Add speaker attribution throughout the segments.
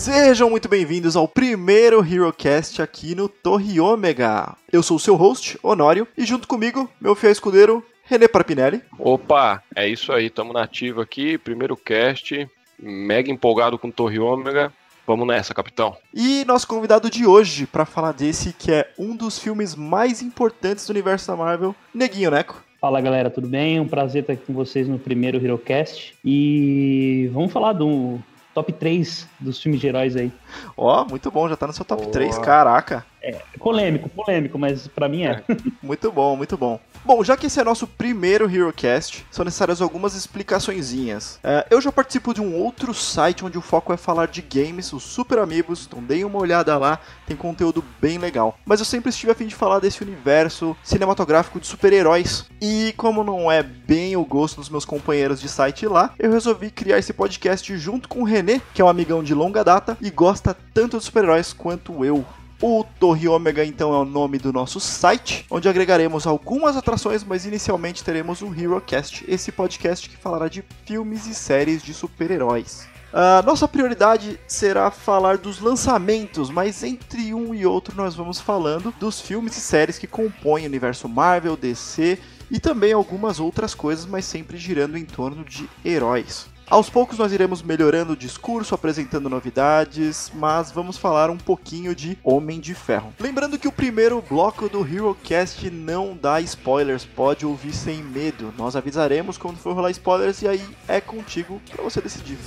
Speaker 1: Sejam muito bem-vindos ao primeiro HeroCast aqui no Torre Ômega. Eu sou o seu host, Honório, e junto comigo, meu fiel escudeiro, René Parpinelli.
Speaker 2: Opa, é isso aí, tamo nativo aqui, primeiro cast, mega empolgado com Torre Ômega. Vamos nessa, capitão.
Speaker 1: E nosso convidado de hoje para falar desse que é um dos filmes mais importantes do universo da Marvel, Neguinho Neco.
Speaker 3: Fala galera, tudo bem? Um prazer estar aqui com vocês no primeiro HeroCast. E vamos falar do top 3 dos filmes de heróis aí.
Speaker 1: Ó, oh, muito bom, já tá no seu top Boa. 3, caraca.
Speaker 3: É, polêmico, polêmico, mas para mim é.
Speaker 1: muito bom, muito bom. Bom, já que esse é nosso primeiro HeroCast, são necessárias algumas explicaçõezinhas. É, eu já participo de um outro site onde o foco é falar de games, os Super Amigos, então deem uma olhada lá, tem conteúdo bem legal. Mas eu sempre estive a fim de falar desse universo cinematográfico de super-heróis. E como não é bem o gosto dos meus companheiros de site lá, eu resolvi criar esse podcast junto com o René, que é um amigão de longa data e gosta tanto de super-heróis quanto eu. O Torre Ômega, então, é o nome do nosso site, onde agregaremos algumas atrações, mas inicialmente teremos o HeroCast, esse podcast que falará de filmes e séries de super-heróis. Uh, nossa prioridade será falar dos lançamentos, mas entre um e outro nós vamos falando dos filmes e séries que compõem o universo Marvel, DC e também algumas outras coisas, mas sempre girando em torno de heróis. Aos poucos nós iremos melhorando o discurso, apresentando novidades, mas vamos falar um pouquinho de Homem de Ferro. Lembrando que o primeiro bloco do HeroCast não dá spoilers, pode ouvir sem medo. Nós avisaremos quando for rolar spoilers e aí é contigo para você decidir.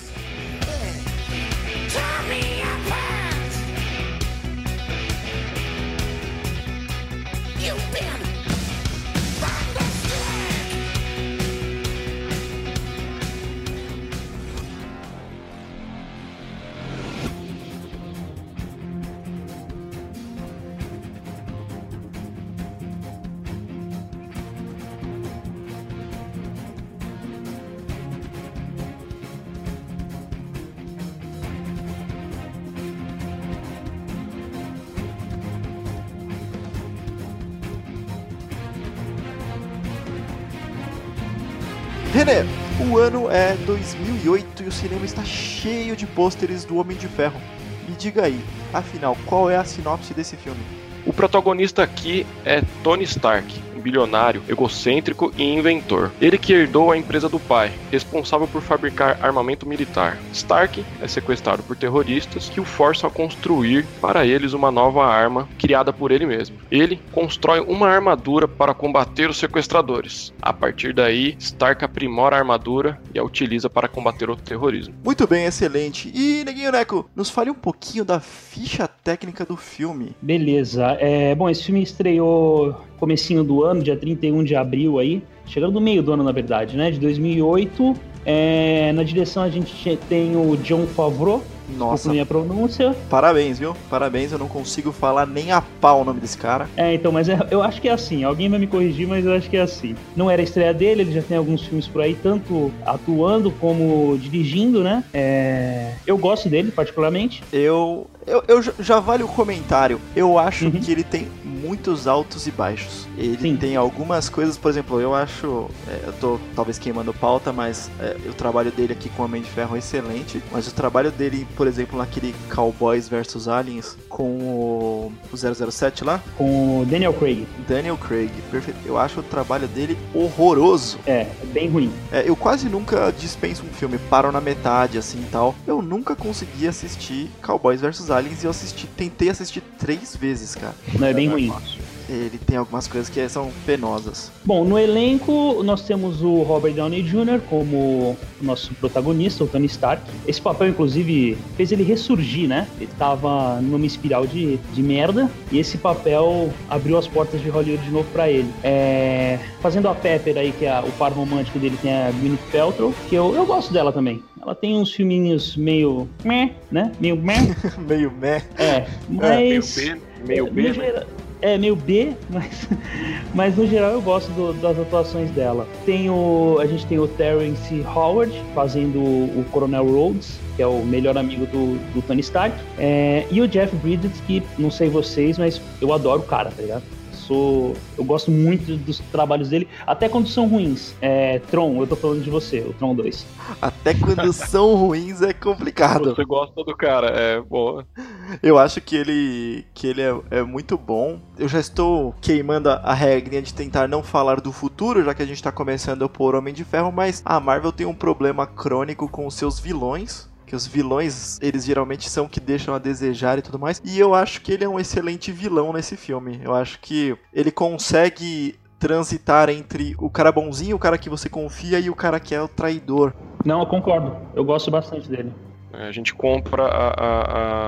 Speaker 1: René, o ano é 2008 e o cinema está cheio de pôsteres do Homem de Ferro. Me diga aí, afinal, qual é a sinopse desse filme?
Speaker 2: O protagonista aqui é Tony Stark, bilionário, egocêntrico e inventor. Ele que herdou a empresa do pai, responsável por fabricar armamento militar. Stark é sequestrado por terroristas que o forçam a construir para eles uma nova arma criada por ele mesmo. Ele constrói uma armadura para combater os sequestradores. A partir daí, Stark aprimora a armadura e a utiliza para combater o terrorismo.
Speaker 1: Muito bem, excelente. E Neguinho Neco, nos fale um pouquinho da ficha técnica do filme.
Speaker 3: Beleza. É, bom, esse filme estreou comecinho do ano, dia 31 de abril aí, chegando no meio do ano, na verdade, né, de 2008. É, na direção a gente tem o John Favreau,
Speaker 1: nossa.
Speaker 3: minha pronúncia.
Speaker 1: Parabéns, viu? Parabéns, eu não consigo falar nem a pau o nome desse cara.
Speaker 3: É, então, mas é, eu acho que é assim. Alguém vai me corrigir, mas eu acho que é assim. Não era a estreia dele, ele já tem alguns filmes por aí, tanto atuando como dirigindo, né? É, eu gosto dele, particularmente.
Speaker 1: Eu, eu, eu já vale o comentário. Eu acho uhum. que ele tem muitos altos e baixos. Ele Sim. tem algumas coisas, por exemplo, eu acho. É, eu tô talvez queimando pauta, mas é, o trabalho dele aqui com o Homem de Ferro é excelente. Mas o trabalho dele, por exemplo, naquele Cowboys vs Aliens com o, o 007 lá?
Speaker 3: Com o Daniel Craig.
Speaker 1: Daniel Craig, perfeito. Eu acho o trabalho dele horroroso.
Speaker 3: É, é bem ruim.
Speaker 1: É, eu quase nunca dispenso um filme, paro na metade assim e tal. Eu nunca consegui assistir Cowboys vs Aliens e eu assisti, tentei assistir três vezes, cara.
Speaker 3: Não, é bem ruim
Speaker 1: ele tem algumas coisas que são penosas.
Speaker 3: Bom, no elenco nós temos o Robert Downey Jr. como nosso protagonista, o Tony Stark. Esse papel, inclusive, fez ele ressurgir, né? Ele tava numa espiral de, de merda e esse papel abriu as portas de Hollywood de novo para ele. É... Fazendo a Pepper aí, que é o par romântico dele, tem a Gwyneth Paltrow, que eu, eu gosto dela também. Ela tem uns filminhos meio meh, né? Meio meh.
Speaker 1: meio meh.
Speaker 3: É, mas...
Speaker 2: É, meio B, meio B, né?
Speaker 3: É meio B, mas, mas no geral eu gosto do, das atuações dela. Tem o, a gente tem o Terence Howard fazendo o Coronel Rhodes, que é o melhor amigo do, do Tony Stark, é, e o Jeff Bridges, que não sei vocês, mas eu adoro o cara, tá ligado? Sou. Eu gosto muito dos trabalhos dele, até quando são ruins. É, Tron, eu tô falando de você, o Tron 2.
Speaker 1: Até quando são ruins é complicado.
Speaker 2: Você gosta do cara, é boa.
Speaker 1: Eu acho que ele, que ele é, é muito bom. Eu já estou queimando a regrinha de tentar não falar do futuro, já que a gente está começando por Homem de Ferro, mas a Marvel tem um problema crônico com os seus vilões que os vilões, eles geralmente são que deixam a desejar e tudo mais. E eu acho que ele é um excelente vilão nesse filme. Eu acho que ele consegue transitar entre o cara bonzinho, o cara que você confia e o cara que é o traidor.
Speaker 3: Não, eu concordo. Eu gosto bastante dele.
Speaker 2: A gente compra a,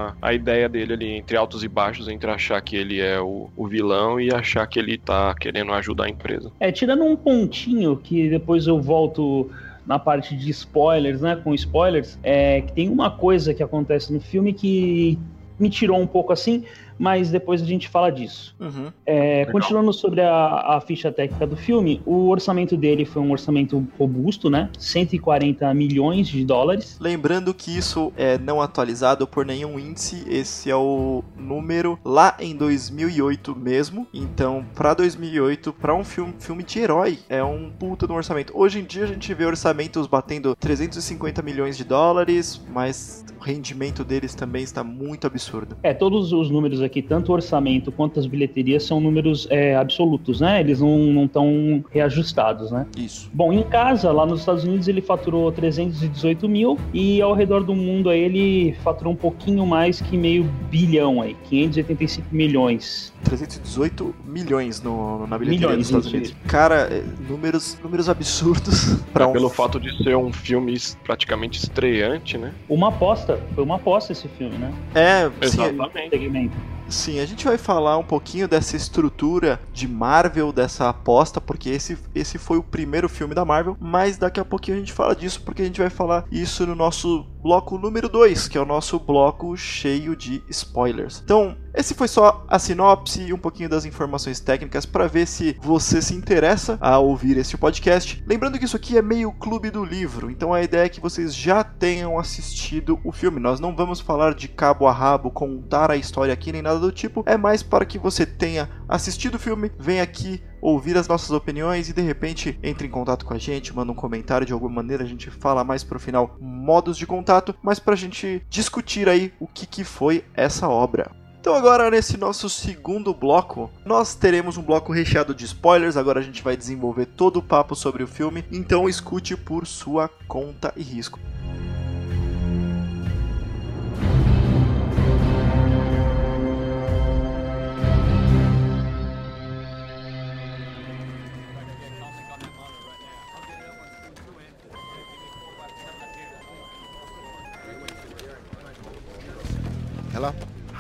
Speaker 2: a, a, ideia dele ali entre altos e baixos, entre achar que ele é o, o, vilão e achar que ele tá querendo ajudar a empresa.
Speaker 3: É, tirando um pontinho que depois eu volto na parte de spoilers, né? Com spoilers, é que tem uma coisa que acontece no filme que me tirou um pouco assim, mas depois a gente fala disso. Uhum. É, continuando sobre a, a, ficha técnica do filme, o orçamento dele foi um orçamento robusto, né? 140 milhões de dólares.
Speaker 1: Lembrando que isso é não atualizado por nenhum índice, esse é o número lá em 2008 mesmo. Então, para 2008, para um filme, filme de herói, é um puta no orçamento. Hoje em dia a gente vê orçamentos batendo 350 milhões de dólares, mas o rendimento deles também está muito absurdo.
Speaker 3: É, todos os números aqui, tanto o orçamento quanto as bilheterias, são números é, absolutos, né? Eles não estão reajustados, né?
Speaker 1: Isso.
Speaker 3: Bom, em casa, lá nos Estados Unidos, ele faturou 318 mil e ao redor do mundo aí, ele faturou um pouquinho mais que meio bilhão aí, 585 milhões.
Speaker 1: 318 milhões no, na bilheteria milhões, dos Estados Unidos. Cara, é, números, números absurdos.
Speaker 2: Pra é, um... Pelo fato de ser um filme praticamente estreante, né?
Speaker 3: Uma aposta, foi uma aposta esse filme, né?
Speaker 1: É,
Speaker 2: exatamente. Sim,
Speaker 1: Sim, a gente vai falar um pouquinho dessa estrutura de Marvel, dessa aposta, porque esse, esse foi o primeiro filme da Marvel, mas daqui a pouquinho a gente fala disso, porque a gente vai falar isso no nosso bloco número 2, que é o nosso bloco cheio de spoilers. Então, esse foi só a sinopse e um pouquinho das informações técnicas para ver se você se interessa a ouvir esse podcast. Lembrando que isso aqui é meio clube do livro, então a ideia é que vocês já tenham assistido o filme. Nós não vamos falar de cabo a rabo, contar a história aqui nem nada do tipo, é mais para que você tenha assistido o filme, venha aqui ouvir as nossas opiniões e de repente entre em contato com a gente, manda um comentário de alguma maneira, a gente fala mais pro final modos de contato, mas pra gente discutir aí o que, que foi essa obra. Então agora nesse nosso segundo bloco, nós teremos um bloco recheado de spoilers, agora a gente vai desenvolver todo o papo sobre o filme, então escute por sua conta e risco.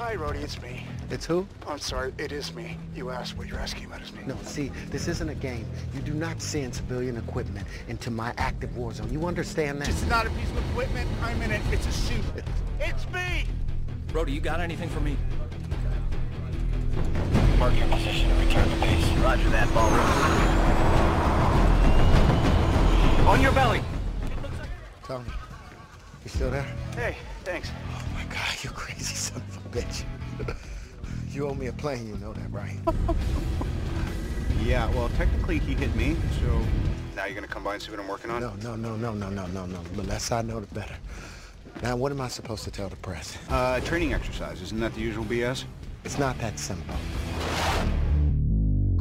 Speaker 4: Hi, Rhodey, it's me. It's who? I'm sorry, it is me. You asked what you're asking about is me. No, see, this isn't a game. You do not send civilian equipment into my active war zone. You understand that? It's not a piece of equipment. I'm in it. It's a suit. It's me!
Speaker 5: Rhodey, you got anything for me?
Speaker 4: Mark your position and return to base.
Speaker 5: Roger that, ball. On your belly.
Speaker 4: Tony, you still there?
Speaker 5: Hey, thanks.
Speaker 4: Oh my god, you crazy son of a bitch. you owe me a plane, you know that, right?
Speaker 5: yeah, well, technically he hit me, so now you're gonna come by and see what I'm working on?
Speaker 4: No, no, no, no, no, no, no, no. The less I know, the better. Now, what am I supposed to tell the press?
Speaker 5: Uh, training exercise. Isn't that the usual BS?
Speaker 4: It's not that simple.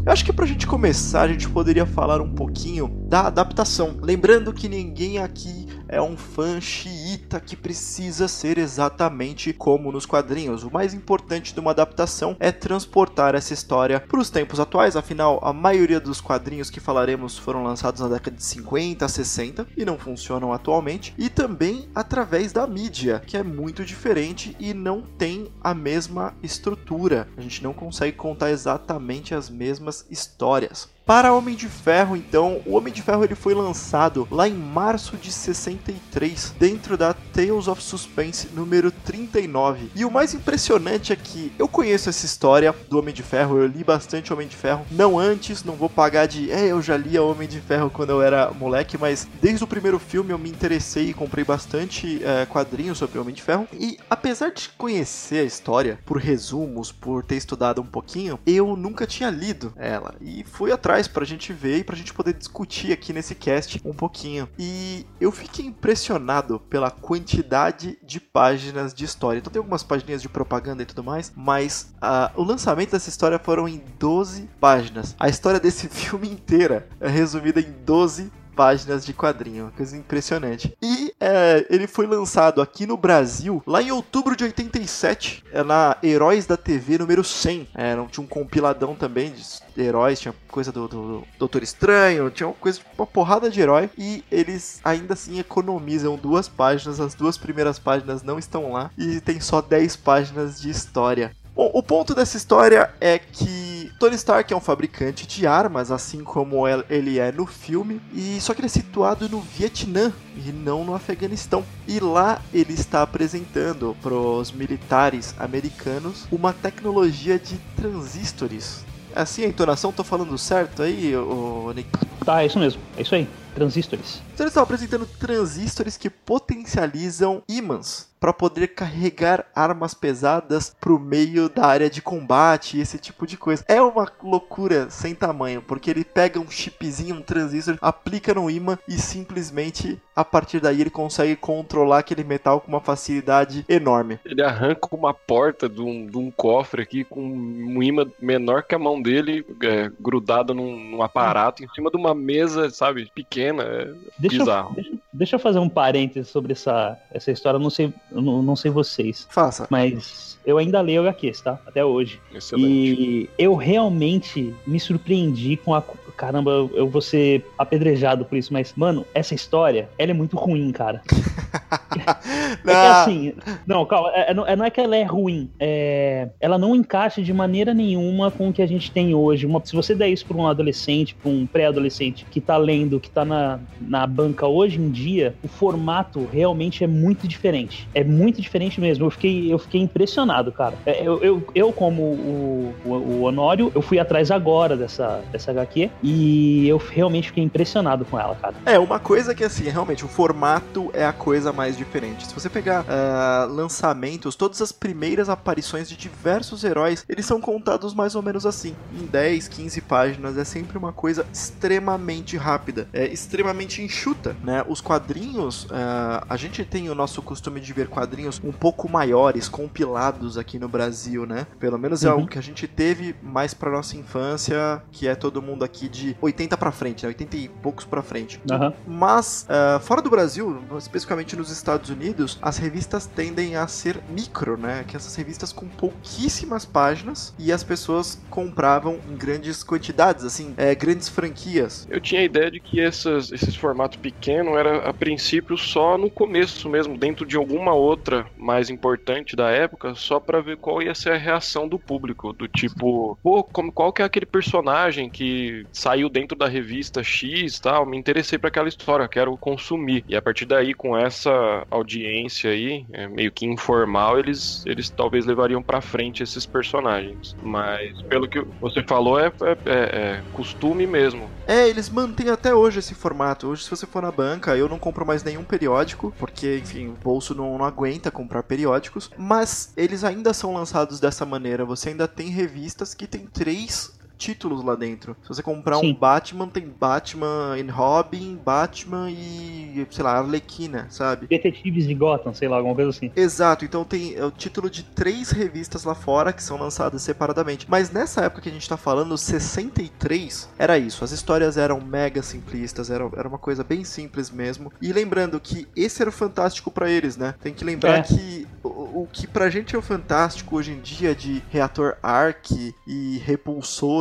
Speaker 1: Eu acho que pra gente começar, a gente poderia falar um pouquinho da adaptação. Lembrando que ninguém aqui é um fã xiita que precisa ser exatamente como nos quadrinhos. O mais importante de uma adaptação é transportar essa história para os tempos atuais, afinal, a maioria dos quadrinhos que falaremos foram lançados na década de 50, 60 e não funcionam atualmente, e também através da mídia, que é muito diferente e não tem a mesma estrutura. A gente não consegue contar exatamente as mesmas histórias. Para Homem de Ferro, então, o Homem de Ferro ele foi lançado lá em março de 63, dentro da Tales of Suspense número 39. E o mais impressionante é que eu conheço essa história do Homem de Ferro, eu li bastante Homem de Ferro, não antes, não vou pagar de, é, eu já lia Homem de Ferro quando eu era moleque, mas desde o primeiro filme eu me interessei e comprei bastante é, quadrinhos sobre Homem de Ferro. E apesar de conhecer a história por resumos, por ter estudado um pouquinho, eu nunca tinha lido ela e fui atrás atrás pra gente ver e pra gente poder discutir aqui nesse cast um pouquinho. E eu fiquei impressionado pela quantidade de páginas de história. Então tem algumas páginas de propaganda e tudo mais, mas uh, o lançamento dessa história foram em 12 páginas. A história desse filme inteira é resumida em 12 páginas de quadrinho, coisa impressionante. E é, ele foi lançado aqui no Brasil lá em outubro de 87, é, na Heróis da TV número 100. É, tinha um compiladão também de heróis, tinha coisa do, do Doutor Estranho, tinha uma coisa, uma porrada de herói, e eles ainda assim economizam duas páginas, as duas primeiras páginas não estão lá, e tem só 10 páginas de história. Bom, o ponto dessa história é que Tony Stark é um fabricante de armas, assim como ele é no filme, e só que ele é situado no Vietnã e não no Afeganistão. E lá ele está apresentando para os militares americanos uma tecnologia de transistores. É assim a entonação, tô falando certo aí, o Nick?
Speaker 3: Tá, é isso mesmo, é isso aí, transistores.
Speaker 1: Então eles estão apresentando transistores que potencializam ímãs para poder carregar armas pesadas pro meio da área de combate, esse tipo de coisa. É uma loucura sem tamanho, porque ele pega um chipzinho, um transistor, aplica no imã e simplesmente a partir daí ele consegue controlar aquele metal com uma facilidade enorme.
Speaker 2: Ele arranca uma porta de um, de um cofre aqui com um imã menor que a mão dele, é, grudado num, num, aparato em cima de uma mesa, sabe, pequena. É
Speaker 3: deixa
Speaker 2: bizarro.
Speaker 3: Eu, deixa, deixa, eu fazer um parênteses sobre essa, essa história. não sei não, não sei vocês.
Speaker 1: Faça.
Speaker 3: Mas eu ainda leio HQs, tá? Até hoje.
Speaker 2: Excelente.
Speaker 3: E eu realmente me surpreendi com a. Caramba, eu vou ser apedrejado por isso, mas, mano, essa história, ela é muito ruim, cara. é que assim. Não, calma, é, é, não é que ela é ruim. É, ela não encaixa de maneira nenhuma com o que a gente tem hoje. Uma, se você der isso pra um adolescente, pra um pré-adolescente que tá lendo, que tá na, na banca hoje em dia, o formato realmente é muito diferente. É muito diferente mesmo. Eu fiquei, eu fiquei impressionado, cara. É, eu, eu, eu como o, o, o, Honório, eu fui atrás agora dessa, dessa HQ e eu realmente fiquei impressionado com ela, cara.
Speaker 1: É, uma coisa que assim, realmente, o formato é a coisa mais diferente. Se você pegar uh, lançamentos, todas as primeiras aparições de diversos heróis, eles são contados mais ou menos assim, em 10, 15 páginas. É sempre uma coisa extremamente rápida, é extremamente enxuta, né? Os uh, a gente tem o nosso costume de ver quadrinhos um pouco maiores, compilados aqui no Brasil, né? Pelo menos é uhum. algo que a gente teve mais pra nossa infância, que é todo mundo aqui de 80 para frente, né? 80 e poucos para frente.
Speaker 3: Uhum.
Speaker 1: Mas, uh, fora do Brasil, especificamente nos Estados Unidos, as revistas tendem a ser micro, né? Que essas revistas com pouquíssimas páginas e as pessoas compravam em grandes quantidades, assim, é, grandes franquias.
Speaker 2: Eu tinha a ideia de que essas, esses formatos pequenos era a princípio só no começo mesmo, dentro de alguma outra mais importante da época, só para ver qual ia ser a reação do público, do tipo, pô, como, qual que é aquele personagem que saiu dentro da revista X tal, me interessei para aquela história, quero consumir. E a partir daí, com essa audiência aí, é, meio que informal, eles, eles talvez levariam para frente esses personagens. Mas pelo que você falou, é, é, é, é costume mesmo.
Speaker 1: É, eles mantêm até hoje esse formato. Hoje, se você for na banca, eu não compro mais nenhum periódico, porque, enfim, o bolso não, não aguenta comprar periódicos, mas eles ainda são lançados dessa maneira. Você ainda tem revistas que tem três títulos lá dentro. Se você comprar Sim. um Batman, tem Batman e Robin, Batman e, sei lá, Arlequina, sabe?
Speaker 3: Detetives de Gotham, sei lá, alguma coisa assim.
Speaker 1: Exato, então tem é o título de três revistas lá fora que são lançadas separadamente. Mas nessa época que a gente tá falando, 63, era isso. As histórias eram mega simplistas, era, era uma coisa bem simples mesmo. E lembrando que esse era o fantástico para eles, né? Tem que lembrar é. que o que pra gente é o fantástico hoje em dia de reator arc e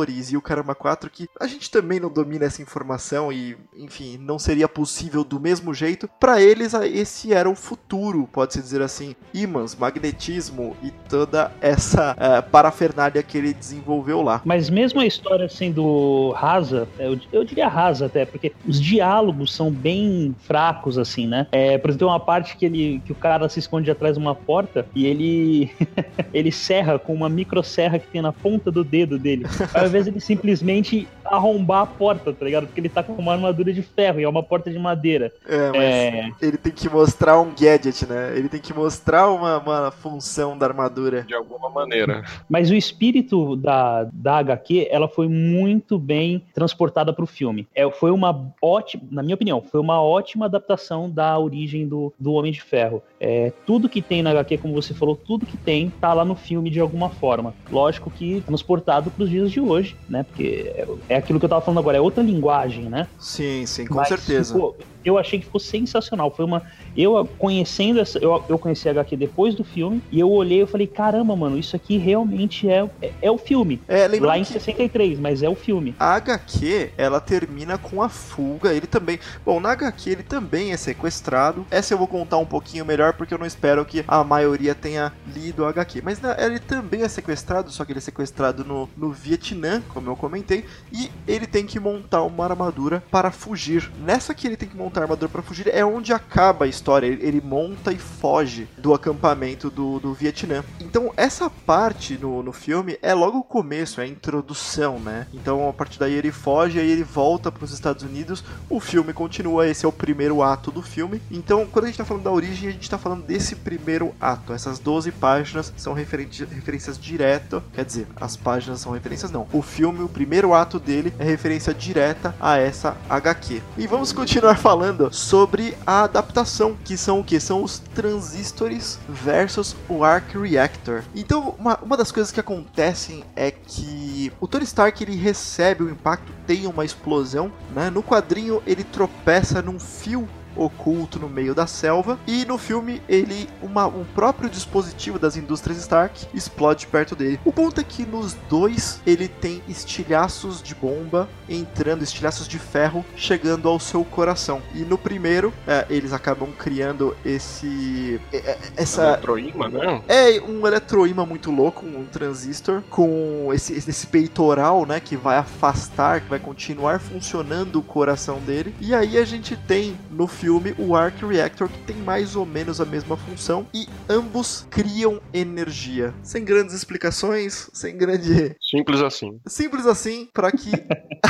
Speaker 1: e o caramba 4, que a gente também não domina essa informação e, enfim, não seria possível do mesmo jeito. Para eles, esse era o futuro, pode-se dizer assim. Ímãs, magnetismo e toda essa uh, parafernália que ele desenvolveu lá.
Speaker 3: Mas mesmo a história sendo rasa, eu, eu diria rasa até, porque os diálogos são bem fracos, assim, né? É, por exemplo, tem uma parte que, ele, que o cara se esconde atrás de uma porta e ele ele serra com uma microserra que tem na ponta do dedo dele. De ele simplesmente arrombar a porta, tá ligado? Porque ele tá com uma armadura de ferro e é uma porta de madeira.
Speaker 1: É, mas é... ele tem que mostrar um gadget, né? Ele tem que mostrar uma, uma função da armadura.
Speaker 2: De alguma maneira.
Speaker 3: Mas o espírito da, da HQ, ela foi muito bem transportada pro filme. É, foi uma ótima, na minha opinião, foi uma ótima adaptação da origem do, do Homem de Ferro. É, tudo que tem na HQ, como você falou, tudo que tem tá lá no filme de alguma forma. Lógico que transportado pros dias de hoje, né? Porque é, é aquilo que eu tava falando agora, é outra linguagem, né?
Speaker 1: Sim, sim, com Mas, certeza.
Speaker 3: Pô, eu achei que ficou sensacional. Foi uma. Eu conhecendo essa. Eu, eu conheci a HQ depois do filme e eu olhei e falei, caramba, mano, isso aqui realmente é, é, é o filme. É, Lá em 63, mas é o filme.
Speaker 1: A HQ, ela termina com a fuga. Ele também. Bom, na HQ ele também é sequestrado. Essa eu vou contar um pouquinho melhor, porque eu não espero que a maioria tenha lido a HQ. Mas na, ele também é sequestrado, só que ele é sequestrado no, no Vietnã, como eu comentei. E ele tem que montar uma armadura para fugir. Nessa que ele tem que montar monta a armadura para fugir, é onde acaba a história. Ele, ele monta e foge do acampamento do, do Vietnã. Então, essa parte no, no filme é logo o começo, é a introdução, né? Então, a partir daí ele foge, aí ele volta para os Estados Unidos. O filme continua, esse é o primeiro ato do filme. Então, quando a gente tá falando da origem, a gente tá falando desse primeiro ato. Essas 12 páginas são referências diretas, quer dizer, as páginas são referências não. O filme, o primeiro ato dele é referência direta a essa HQ. E vamos continuar falando falando sobre a adaptação, que são o que? São os transistores versus o Arc Reactor. Então, uma, uma das coisas que acontecem é que o Tony Stark ele recebe o impacto, tem uma explosão, né? No quadrinho ele tropeça num fio oculto no meio da selva. E no filme, ele, uma, um próprio dispositivo das indústrias Stark explode perto dele. O ponto é que nos dois ele tem estilhaços de bomba entrando, estilhaços de ferro chegando ao seu coração. E no primeiro, é, eles acabam criando esse. É, é, essa.
Speaker 2: Eletroíma, né?
Speaker 1: É, um eletroíma muito louco, um transistor, com esse, esse peitoral, né? Que vai afastar, que vai continuar funcionando o coração dele. E aí a gente tem no filme filme o Arc Reactor, que tem mais ou menos a mesma função, e ambos criam energia. Sem grandes explicações, sem grande.
Speaker 2: Simples assim.
Speaker 1: Simples assim, para que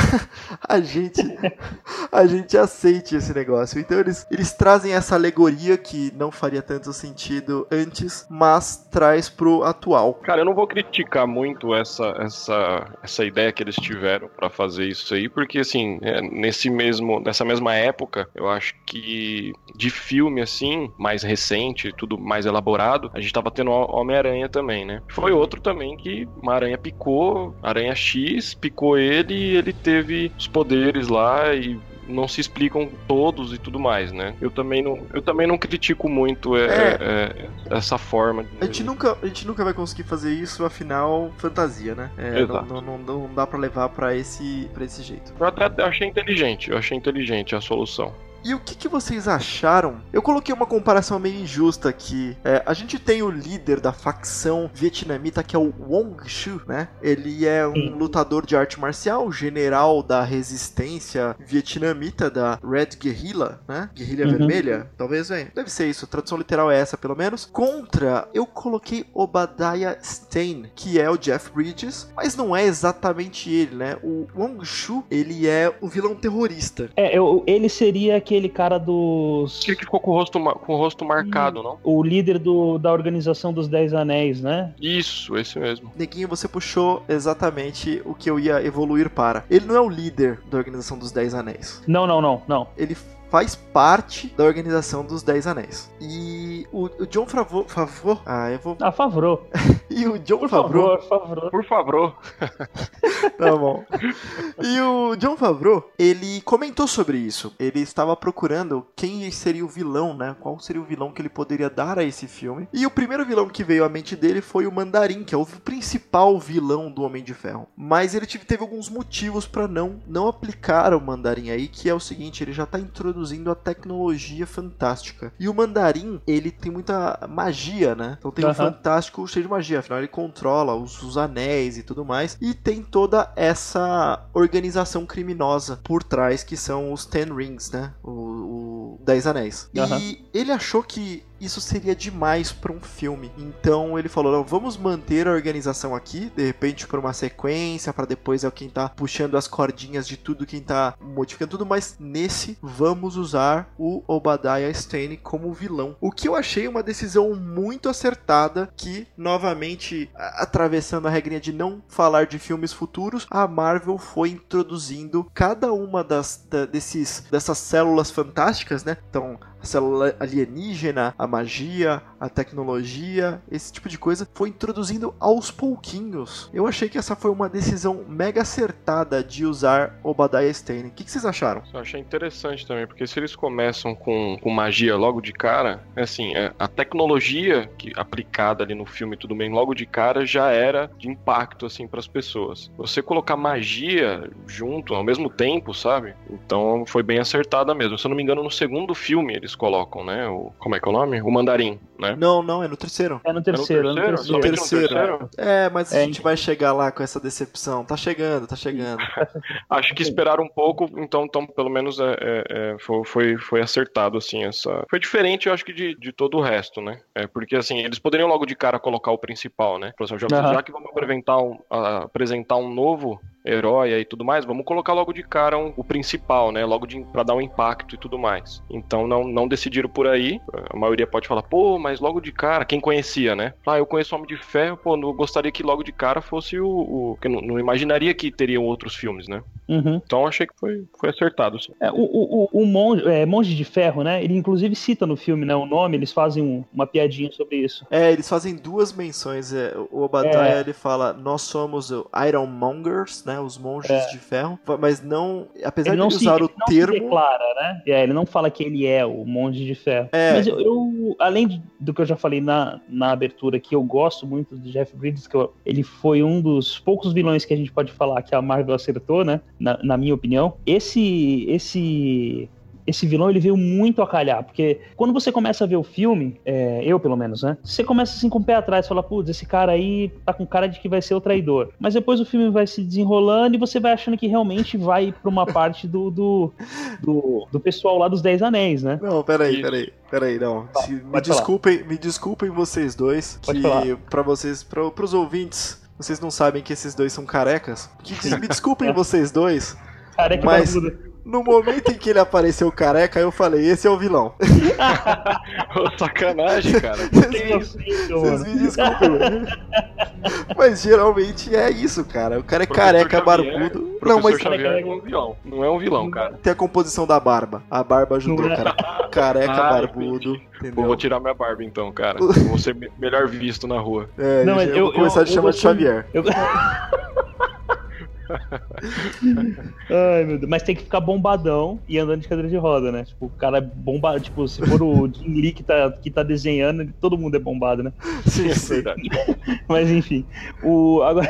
Speaker 1: a gente a gente aceite esse negócio. Então eles, eles trazem essa alegoria que não faria tanto sentido antes, mas traz pro atual.
Speaker 2: Cara, eu não vou criticar muito essa essa essa ideia que eles tiveram para fazer isso aí, porque assim, é, nesse mesmo nessa mesma época, eu acho que de filme assim, mais recente, tudo mais elaborado, a gente tava tendo Homem-Aranha também, né? Foi outro também que uma aranha picou, aranha X, picou ele e ele teve os poderes lá e não se explicam todos e tudo mais, né? Eu também não, eu também não critico muito é, é. É, essa forma.
Speaker 1: A gente, nunca, a gente nunca vai conseguir fazer isso, afinal, fantasia, né? É, não, não, não, não, dá para levar para esse, pra esse jeito.
Speaker 2: Eu até achei inteligente, eu achei inteligente a solução.
Speaker 1: E o que, que, vocês acharam? Eu coloquei uma comparação meio injusta aqui. É, a gente tem o líder da facção vietnamita, que é o Wong Shu, né? Ele é um lutador de arte marcial, general da resistência vietnamita da Red Guerrilla, né? Guerrilha uhum. Vermelha, talvez, hein? Deve ser isso, a tradução literal é essa, pelo menos. Contra, eu coloquei Obadiah Stane, que é o Jeff Bridges, mas não é exatamente ele, né? O Wong Shu, ele é o vilão terrorista.
Speaker 3: É, eu, ele seria que aquele cara dos.
Speaker 2: Aquele que ficou com o rosto, com o rosto marcado, não?
Speaker 3: O líder do, da organização dos Dez Anéis, né?
Speaker 2: Isso, esse mesmo.
Speaker 1: Neguinho, você puxou exatamente o que eu ia evoluir para. Ele não é o líder da organização dos Dez Anéis.
Speaker 3: Não, não, não, não.
Speaker 1: Ele faz parte da organização dos Dez Anéis. E o, o John Favreau, Favreau, ah, eu vou...
Speaker 3: Ah, Favreau.
Speaker 1: e o John
Speaker 3: Por
Speaker 1: Favreau.
Speaker 2: Por favor.
Speaker 1: Tá bom. E o John Favreau, ele comentou sobre isso. Ele estava procurando quem seria o vilão, né? Qual seria o vilão que ele poderia dar a esse filme. E o primeiro vilão que veio à mente dele foi o Mandarim, que é o principal vilão do Homem de Ferro. Mas ele teve alguns motivos para não não aplicar o Mandarim aí, que é o seguinte, ele já tá introduzindo a tecnologia fantástica. E o Mandarim, ele tem muita magia, né? Então tem um
Speaker 3: Aham.
Speaker 1: fantástico cheio de magia, afinal ele controla os, os anéis e tudo mais. E tem toda essa organização criminosa por trás, que são os Ten Rings, né? O, o Dez Anéis.
Speaker 3: Aham.
Speaker 1: E ele achou que isso seria demais para um filme. Então ele falou: vamos manter a organização aqui, de repente por uma sequência, para depois é quem tá puxando as cordinhas de tudo, quem tá modificando tudo, mas nesse vamos usar o Obadiah Stane como vilão. O que eu achei uma decisão muito acertada, que novamente atravessando a regrinha de não falar de filmes futuros, a Marvel foi introduzindo cada uma das da- desses dessas células fantásticas, né? Então célula alienígena, a magia, a tecnologia, esse tipo de coisa, foi introduzindo aos pouquinhos. Eu achei que essa foi uma decisão mega acertada de usar Obadiah Stane. O que, que vocês acharam?
Speaker 2: Eu achei interessante também, porque se eles começam com, com magia logo de cara, é assim, é, a tecnologia que aplicada ali no filme tudo bem, logo de cara já era de impacto assim para as pessoas. Você colocar magia junto ao mesmo tempo, sabe? Então foi bem acertada mesmo. Se eu não me engano, no segundo filme eles colocam, né? O, como é que é o nome? O mandarim, né?
Speaker 1: Não, não, é no terceiro.
Speaker 3: É no terceiro, é no terceiro.
Speaker 2: No
Speaker 1: terceiro.
Speaker 2: terceiro?
Speaker 1: É, mas a
Speaker 3: É,
Speaker 1: gente vai chegar lá com essa decepção. Tá chegando, tá chegando.
Speaker 2: Acho que esperaram um pouco, então, então pelo menos é, é, é, foi, foi, foi acertado, assim, essa... Foi diferente, eu acho que, de, de todo o resto, né? É, porque, assim, eles poderiam logo de cara colocar o principal, né? Já,
Speaker 3: Aham.
Speaker 2: já que vamos apresentar um, a- apresentar um novo herói e tudo mais, vamos colocar logo de cara um- o principal, né? Logo de, pra dar um impacto e tudo mais. Então não, não decidiram por aí. A maioria pode falar, pô, mas logo de cara, quem conhecia, né? Ah, eu conheço o Homem de Ferro, pô, não gostaria que logo de cara fosse o. o que não, não imaginaria que teriam outros filmes, né?
Speaker 3: Uhum.
Speaker 2: Então achei que foi, foi acertado. Sim.
Speaker 3: É, o, o, o, o monge, é, Monge de Ferro, né? Ele inclusive cita no filme, né? O nome, eles fazem um- uma piadinha sobre isso.
Speaker 1: É, eles fazem duas menções. É, o Obadiah ele fala: Nós somos o Ironmongers, né? Os monges de ferro. Mas não. Apesar
Speaker 3: Ele
Speaker 1: de
Speaker 3: não, se,
Speaker 1: usar
Speaker 3: ele
Speaker 1: o
Speaker 3: não se
Speaker 1: termo.
Speaker 3: declara, né? É, ele não fala que ele é o Monge de Ferro.
Speaker 1: É.
Speaker 3: Mas eu, eu, além de- do que eu já falei na, na abertura, que eu gosto muito do Jeff Bridges, que eu- ele foi um dos poucos vilões que a gente pode falar que a Marvel acertou, né? Na, na minha opinião. Esse, esse, esse vilão ele veio muito a calhar, porque quando você começa a ver o filme, é, eu pelo menos, né? Você começa assim com o pé atrás, fala, putz, esse cara aí tá com cara de que vai ser o traidor. Mas depois o filme vai se desenrolando e você vai achando que realmente vai pra uma parte do, do, do, do pessoal lá dos Dez Anéis, né?
Speaker 1: Não, peraí, peraí, peraí, não. Se- me
Speaker 3: falar.
Speaker 1: desculpem, me desculpem vocês dois,
Speaker 3: Pode
Speaker 1: que
Speaker 3: falar.
Speaker 1: pra vocês, pra, pros ouvintes, vocês não sabem que esses dois são carecas. Que, me desculpem vocês dois.
Speaker 3: É que
Speaker 1: Mas-. No momento em que ele apareceu careca, eu falei, esse é o vilão.
Speaker 2: Ô, Sacanagem, cara.
Speaker 3: Isso,
Speaker 1: Vocês
Speaker 3: mano.
Speaker 1: me desculpem. mas geralmente é isso, cara. O cara é
Speaker 2: Professor
Speaker 1: careca,
Speaker 2: Xavier-
Speaker 1: barbudo. Não, mas
Speaker 2: Xavier não é um vilão. Não é um vilão, cara.
Speaker 1: tem a composição da barba. A barba ajudou, cara. Careca,
Speaker 2: Ah,
Speaker 1: barbudo.
Speaker 2: Pô, vou tirar minha barba então, cara. Eu Vou ser me- melhor visto na rua.
Speaker 1: É,
Speaker 3: Não,
Speaker 1: eu, eu vou começar
Speaker 3: eu-
Speaker 1: a te chamar de Xavier.
Speaker 3: Eu- Ai, meu Deus. Mas tem que ficar bombadão e andando de cadeira de roda, né? Tipo, o cara é bombado. Tipo, se for o Jim Lee que tá, que tá desenhando, todo mundo é bombado, né?
Speaker 1: Sim,
Speaker 2: É verdade.
Speaker 3: Mas enfim. O, agora.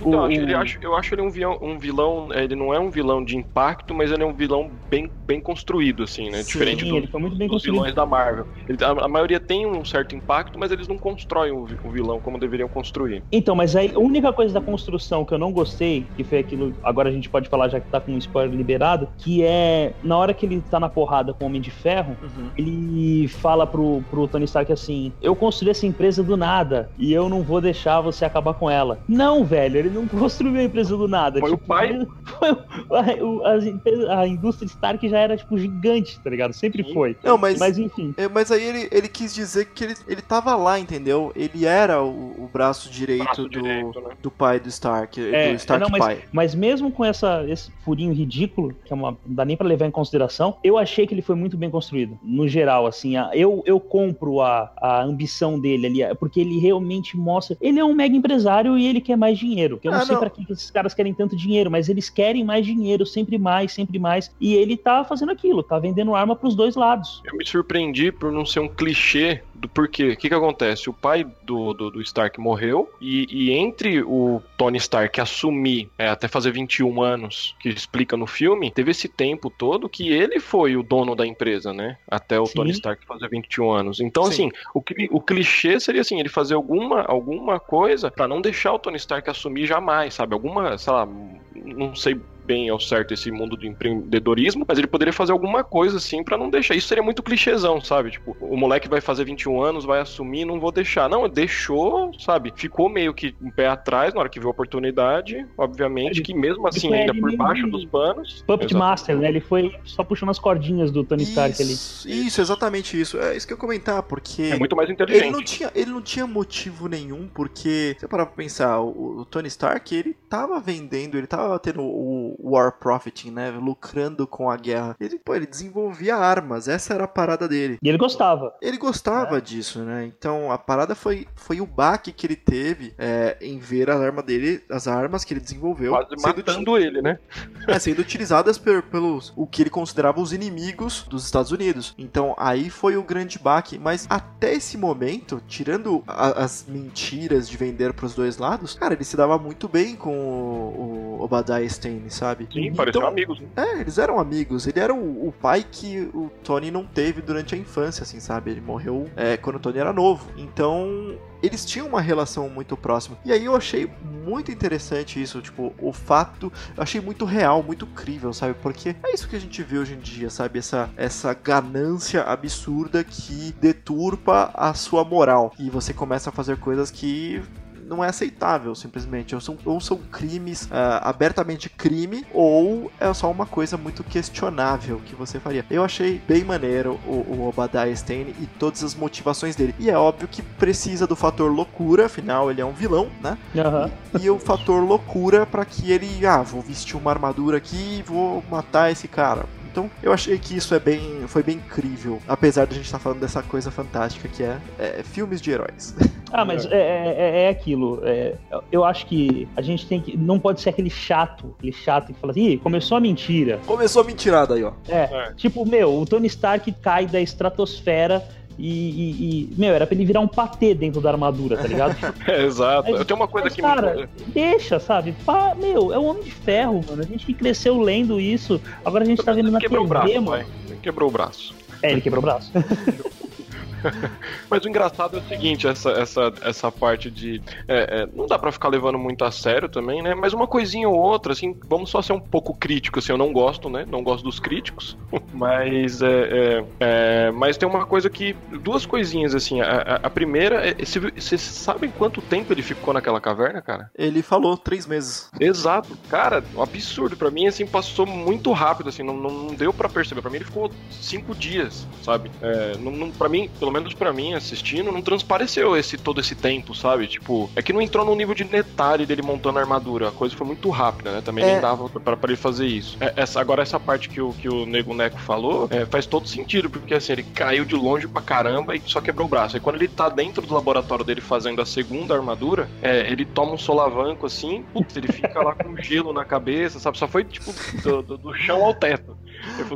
Speaker 2: Então,
Speaker 3: o-
Speaker 2: acho ele, acho, eu acho ele um vilão, um vilão. Ele não é um vilão de impacto, mas ele é um vilão bem, bem construído, assim, né?
Speaker 1: Sim,
Speaker 2: Diferente do-
Speaker 3: ele foi muito bem
Speaker 2: dos
Speaker 3: construído.
Speaker 2: vilões da Marvel. Ele- a, a maioria tem um certo impacto, mas eles não constroem o vilão como deveriam construir.
Speaker 3: Então, mas aí a única coisa da construção que eu não gostei, que foi aquilo, agora a gente pode falar já que tá com um spoiler liberado, que é na hora que ele tá na porrada com o Homem de Ferro,
Speaker 1: Uhum.
Speaker 3: ele fala pro, pro Tony Stark assim: Eu construí essa empresa do nada e eu não vou deixar você acabar com ela. Não, velho, ele não construiu a empresa do nada.
Speaker 2: Foi tipo, o pai. Foi,
Speaker 3: a, a, a, indústria Stark já era, tipo, gigante, tá ligado? Sempre Sim. foi.
Speaker 1: Não, mas, mas enfim. É, mas aí ele, ele quis dizer que ele, ele tava lá, entendeu? Ele era o, o braço direito, braço do, direito, né? do pai do Stark, é, do Stark não,
Speaker 3: mas. Mas mesmo com essa, esse furinho ridículo, que é uma, não dá nem pra levar em consideração, eu achei que ele foi muito bem construído. No geral, assim, eu, eu compro a, a ambição dele ali, porque ele realmente mostra. Ele é um mega empresário e ele quer mais dinheiro. Que eu não ah, sei para que esses caras querem tanto dinheiro, mas eles querem mais dinheiro, sempre mais, sempre mais. E ele tá fazendo aquilo, tá vendendo arma pros dois lados.
Speaker 2: Eu me surpreendi por não ser um clichê do porquê. O que que acontece? O pai do, do, do Stark morreu e, e, entre o Tony Stark assumir é, até fazer 21 anos, que explica no filme, teve esse tempo todo que ele foi o dono da empresa, né? Até o Sim. Tony Stark fazer 21 anos. Então, Sim. assim, o, o clichê seria assim, ele fazer alguma, alguma coisa para não deixar o Tony Stark assumir jamais, sabe? Alguma, sei lá, não sei bem ao certo esse mundo do empreendedorismo, mas ele poderia fazer alguma coisa assim para não deixar. Isso seria muito clichêzão, sabe? Tipo, o moleque vai fazer 21 anos, vai assumir, não vou deixar. Não, deixou, sabe? Ficou meio que um pé atrás na hora que viu a oportunidade, obviamente, ele, que mesmo assim, ainda por baixo dos panos.
Speaker 3: Puppet Master, né? Ele foi só puxando as cordinhas do Tony Stark ali.
Speaker 1: Isso, exatamente isso. É isso que eu ia comentar, porque.
Speaker 2: É muito mais inteligente.
Speaker 1: Ele não tinha, ele não tinha motivo nenhum, porque, se eu parar pra pensar, o, o Tony Stark, ele tava vendendo, ele tava tendo o, war profiting, né? Lucrando com a guerra. Ele, pô, ele desenvolvia armas, essa era a parada dele.
Speaker 3: E ele gostava.
Speaker 1: Ele gostava é. disso, né? Então a parada foi, foi o baque que ele teve é, em ver a arma dele, as armas que ele desenvolveu.
Speaker 2: Quase matando ele, né?
Speaker 1: É, sendo utilizadas per, pelos o que ele considerava os inimigos dos Estados Unidos. Então aí foi o grande baque. Mas até esse momento, tirando a, as mentiras de vender para os dois lados, cara, ele se dava muito bem com o, o Obadiah Stane, sabe? Sabe?
Speaker 2: Sim, então, pareciam amigos. Né?
Speaker 1: É, eles eram amigos. Ele era o, o, pai que o Tony não teve durante a infância, assim, sabe? Ele morreu é, quando o Tony era novo. Então, eles tinham uma relação muito próxima. E aí eu achei muito interessante isso, tipo, o fato, eu achei muito real, muito crível, sabe? Porque é isso que a gente vê hoje em dia, sabe? Essa, essa ganância absurda que deturpa a sua moral. E você começa a fazer coisas que não é aceitável, simplesmente. Ou são, ou são crimes uh, abertamente crime, ou é só uma coisa muito questionável que você faria. Eu achei bem maneiro o, o Obadiah Stane e todas as motivações dele. E é óbvio que precisa do fator loucura, afinal ele é um vilão, né?
Speaker 3: Uhum.
Speaker 1: E, e o fator loucura para que ele, ah, vou vestir uma armadura aqui e vou matar esse cara então eu achei que isso é bem, foi bem incrível, apesar de a gente estar tá falando dessa coisa fantástica que é, é filmes de heróis.
Speaker 3: Ah, mas é, é, é, é aquilo. É, eu acho que a gente tem que. Não pode ser aquele chato, aquele chato que fala assim, Ih, começou a mentira.
Speaker 1: Começou a mentirada aí, ó.
Speaker 3: É, é. Tipo, meu, o Tony Stark cai da estratosfera e, e, e, meu, era pra ele virar um patê dentro da armadura, tá ligado?
Speaker 2: é, exato. eu tenho uma coisa que
Speaker 3: cara, me... deixa, sabe? Pá, meu, é o Homem de Ferro, mano. A gente que cresceu lendo isso, agora a gente tá vendo na TV,
Speaker 2: braço,
Speaker 3: mano.
Speaker 2: Quebrou o braço.
Speaker 3: É, ele quebrou o braço.
Speaker 2: Mas o engraçado é o seguinte, essa, essa, essa parte de. É, é, não dá para ficar levando muito a sério também, né? Mas uma coisinha ou outra, assim, vamos só ser um pouco crítico, assim, eu não gosto, né? Não gosto dos críticos. mas é, é, é, mas tem uma coisa que. Duas coisinhas, assim. A, a primeira é. Vocês sabem quanto tempo ele ficou naquela caverna, cara?
Speaker 1: Ele falou três meses.
Speaker 2: Exato. Cara, um absurdo. para mim, assim, passou muito rápido, assim, não, não deu para perceber. para mim ele ficou cinco dias, sabe? É, não, não, pra mim, pelo pelo menos para mim, assistindo, não transpareceu esse todo esse tempo, sabe? Tipo, é que não entrou no nível de detalhe dele montando a armadura. A coisa foi muito rápida, né? Também é. nem dava pra, pra, ele fazer isso. É, essa, agora, essa parte que o, que o Nego Neco falou é, faz todo sentido, porque assim, ele caiu de longe pra caramba e só quebrou o braço. E quando ele tá dentro do laboratório dele fazendo a segunda armadura, é, ele toma um solavanco assim, putz, ele fica lá com gelo na cabeça, sabe? Só foi tipo do, do, do chão ao teto.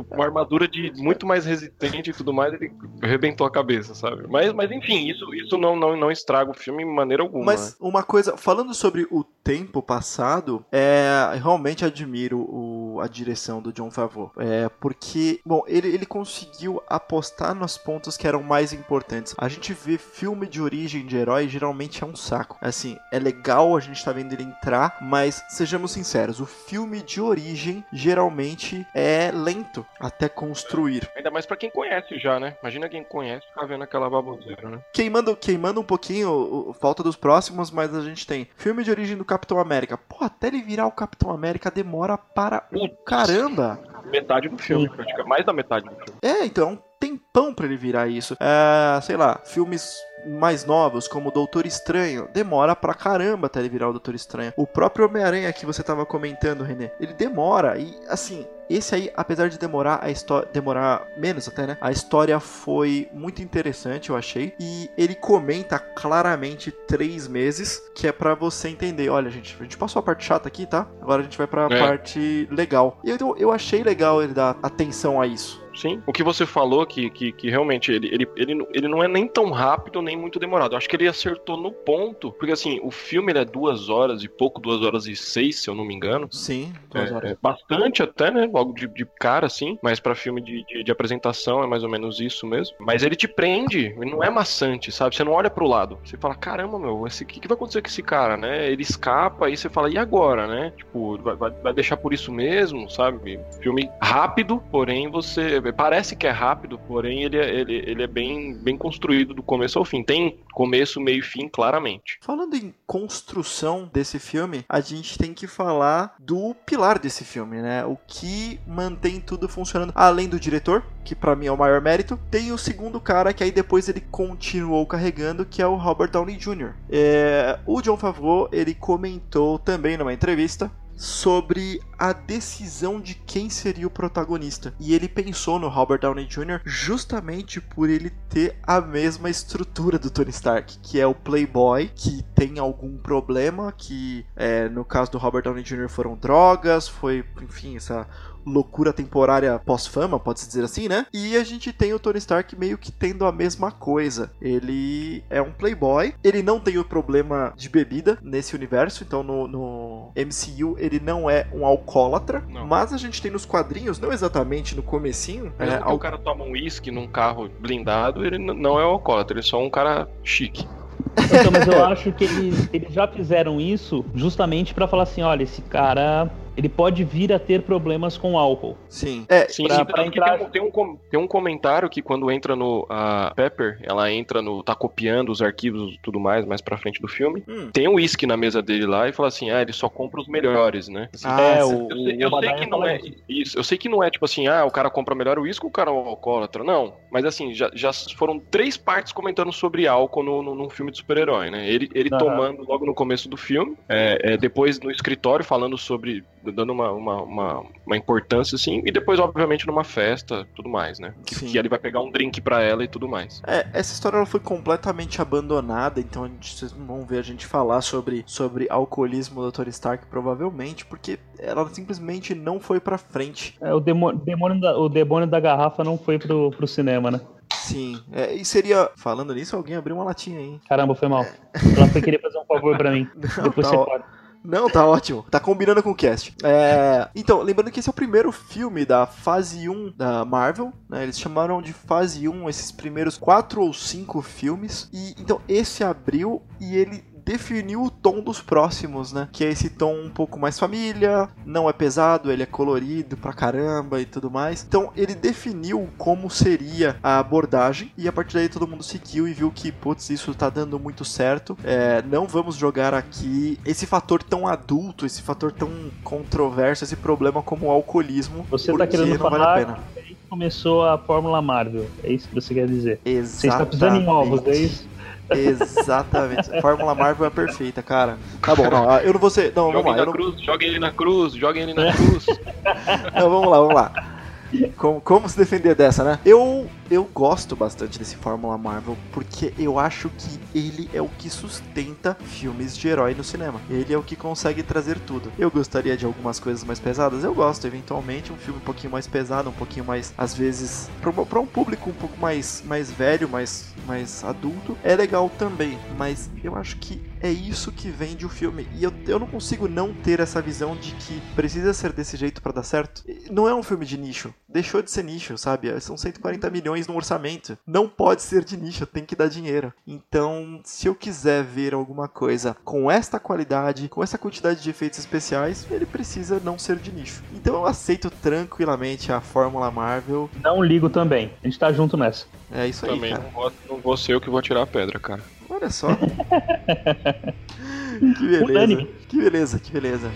Speaker 2: Com uma armadura de muito mais resistente e tudo mais, ele arrebentou a cabeça, sabe? Mas, mas enfim, isso, isso não, não, não estraga o filme de maneira alguma.
Speaker 1: Mas né? uma coisa, falando sobre o tempo passado, é, realmente admiro o o, a direção do John Favreau. É, porque, bom, ele, ele conseguiu apostar nos pontos que eram mais importantes. A gente vê filme de origem de herói geralmente é um saco. Assim, é legal a gente tá vendo ele entrar, mas sejamos sinceros, o filme de origem geralmente é lento até construir.
Speaker 2: Ainda mais para quem conhece já, né? Imagina quem conhece ficar vendo aquela baboseira, né?
Speaker 1: Queimando, queimando um pouquinho, o, falta dos próximos, mas a gente tem filme de origem do Capitão América. Pô, até ele virar o Capitão América demora para o caramba.
Speaker 2: Metade do filme, praticamente. Mais da metade do filme.
Speaker 1: É, então tempão para ele virar isso. É, sei lá, filmes mais novos, como Doutor Estranho, demora pra caramba até ele virar o Doutor Estranho. O próprio Homem-Aranha que você tava comentando, René, ele demora e assim, esse aí, apesar de demorar a história, demorar menos até, né? A história foi muito interessante, eu achei. E ele comenta claramente três meses, que é para você entender. Olha, gente, a gente passou a parte chata aqui, tá? Agora a gente vai para a é. parte legal. E eu, eu achei legal ele dar atenção a isso.
Speaker 2: Sim. O que você falou, que, que, que realmente ele, ele, ele, ele não é nem tão rápido nem muito demorado. Eu acho que ele acertou no ponto. Porque assim, o filme ele é duas horas e pouco, duas horas e seis, se eu não me engano.
Speaker 1: Sim,
Speaker 2: duas é, horas. É bastante até, né? Logo de, de cara, assim. Mas para filme de, de, de, apresentação é mais ou menos isso mesmo. Mas ele te prende, ele não é maçante, sabe? Você não olha pro lado. Você fala, caramba, meu, o que, que vai acontecer com esse cara, né? Ele escapa, aí você fala, e agora, né? Tipo, vai, vai deixar por isso mesmo, sabe? Filme rápido, porém você parece que é rápido, porém ele é, ele, ele é bem, bem construído do começo ao fim. Tem começo, meio e fim, claramente.
Speaker 1: Falando em construção desse filme, a gente tem que falar do pilar desse filme, né? O que mantém tudo funcionando. Além do diretor, que para mim é o maior mérito, tem o segundo cara que aí depois ele continuou carregando, que é o Robert Downey Jr. É, o John Favreau, ele comentou também numa entrevista sobre a decisão de quem seria o protagonista. E ele pensou no Robert Downey Jr. justamente por ele ter a mesma estrutura do Tony Stark, que é o playboy que tem algum problema, que é, no caso do Robert Downey Jr. foram drogas, foi, enfim, essa loucura temporária pós-fama, pode-se dizer assim, né? E a gente tem o Tony Stark meio que tendo a mesma coisa. Ele é um playboy, ele não tem o problema de bebida nesse universo, então no, no MCU ele não é um alcoólatra, não. mas a gente tem nos quadrinhos, não exatamente no comecinho...
Speaker 2: Mesmo é, que al... o cara toma um uísque num carro blindado, ele não é alcoólatra, ele é só um cara chique.
Speaker 3: Então, mas eu acho que eles, eles já fizeram isso justamente para falar assim, olha, esse cara ele pode vir a ter problemas com álcool.
Speaker 1: Sim.
Speaker 2: É, sim, pra, sim, pra entrar... tem, um, tem, um, tem um comentário que quando entra no. A Pepper, ela entra no. tá copiando os arquivos e tudo mais, mais pra frente do filme. Hum. Tem um uísque na mesa dele lá e fala assim: ah, ele só compra os melhores, né? Assim,
Speaker 3: ah, é, o, eu, sei,
Speaker 2: eu sei que não é. Isso, eu sei que não é tipo assim, ah, o cara compra melhor uísque ou o cara é um alcoólatra. Não. Mas assim, já, já foram três partes comentando sobre álcool no, no, num filme de super-herói, né? Ele, ele tomando logo no começo do filme, é, é, depois no escritório falando sobre. Dando uma, uma uma, uma importância, assim, e depois, obviamente, numa festa tudo mais, né? Que, que ele vai pegar um drink para ela e tudo mais.
Speaker 1: É, essa história ela foi completamente abandonada, então a gente, vocês não vão ver a gente falar sobre, sobre alcoolismo do Tony Stark, provavelmente, porque ela simplesmente não foi pra frente.
Speaker 3: É, o demônio, demônio da, o demônio da garrafa não foi pro, pro cinema, né?
Speaker 1: Sim, é, e seria. Falando nisso, alguém abriu uma latinha aí.
Speaker 3: Caramba, foi mal. Ela foi querer fazer um favor pra mim. Não, Depois tá você pode.
Speaker 1: Não, tá ótimo. Tá combinando com o cast. É... Então, lembrando que esse é o primeiro filme da fase 1 da Marvel. Né? Eles chamaram de fase 1 esses primeiros quatro ou cinco filmes. E então esse abriu e ele definiu o tom dos próximos, né? Que é esse tom um pouco mais família, não é pesado, ele é colorido pra caramba e tudo mais. Então ele definiu como seria a abordagem e a partir daí todo mundo seguiu e viu que, putz, isso tá dando muito certo. É, não vamos jogar aqui esse fator tão adulto, esse fator tão controverso, esse problema como o alcoolismo.
Speaker 3: Você tá querendo falar vale a pena. começou a Fórmula Marvel, é isso que você quer dizer.
Speaker 1: Exatamente.
Speaker 3: Você está pisando em ovos, é isso?
Speaker 1: Exatamente. Fórmula Marvel é perfeita, cara. Tá bom, não, eu não vou ser. Não, vamos
Speaker 2: lá.
Speaker 1: Não...
Speaker 2: Cruz, joga ele na cruz, joga ele na cruz.
Speaker 1: não, vamos lá, vamos lá. Como, como se defender dessa, né? Eu eu gosto bastante desse Fórmula Marvel porque eu acho que ele é o que sustenta filmes de herói no cinema. Ele é o que consegue trazer tudo. Eu gostaria de algumas coisas mais pesadas, eu gosto, eventualmente, um filme um pouquinho mais pesado, um pouquinho mais, às vezes, para um público um pouco mais, mais velho, mais, mais adulto, é legal também, mas eu acho que é isso que vende o filme. E eu, eu não consigo não ter essa visão de que precisa ser desse jeito para dar certo. Não é um filme de nicho. Deixou de ser nicho, sabe? São 140 milhões no orçamento. Não pode ser de nicho, tem que dar dinheiro. Então, se eu quiser ver alguma coisa com esta qualidade, com essa quantidade de efeitos especiais, ele precisa não ser de nicho. Então eu aceito tranquilamente a Fórmula Marvel.
Speaker 3: Não ligo também. A gente tá junto nessa.
Speaker 1: É isso aí,
Speaker 2: Também
Speaker 1: cara.
Speaker 2: não vou, não vou ser eu que vou tirar a pedra, cara.
Speaker 1: Olha só. que beleza.
Speaker 3: Unânime.
Speaker 1: Que beleza, que beleza.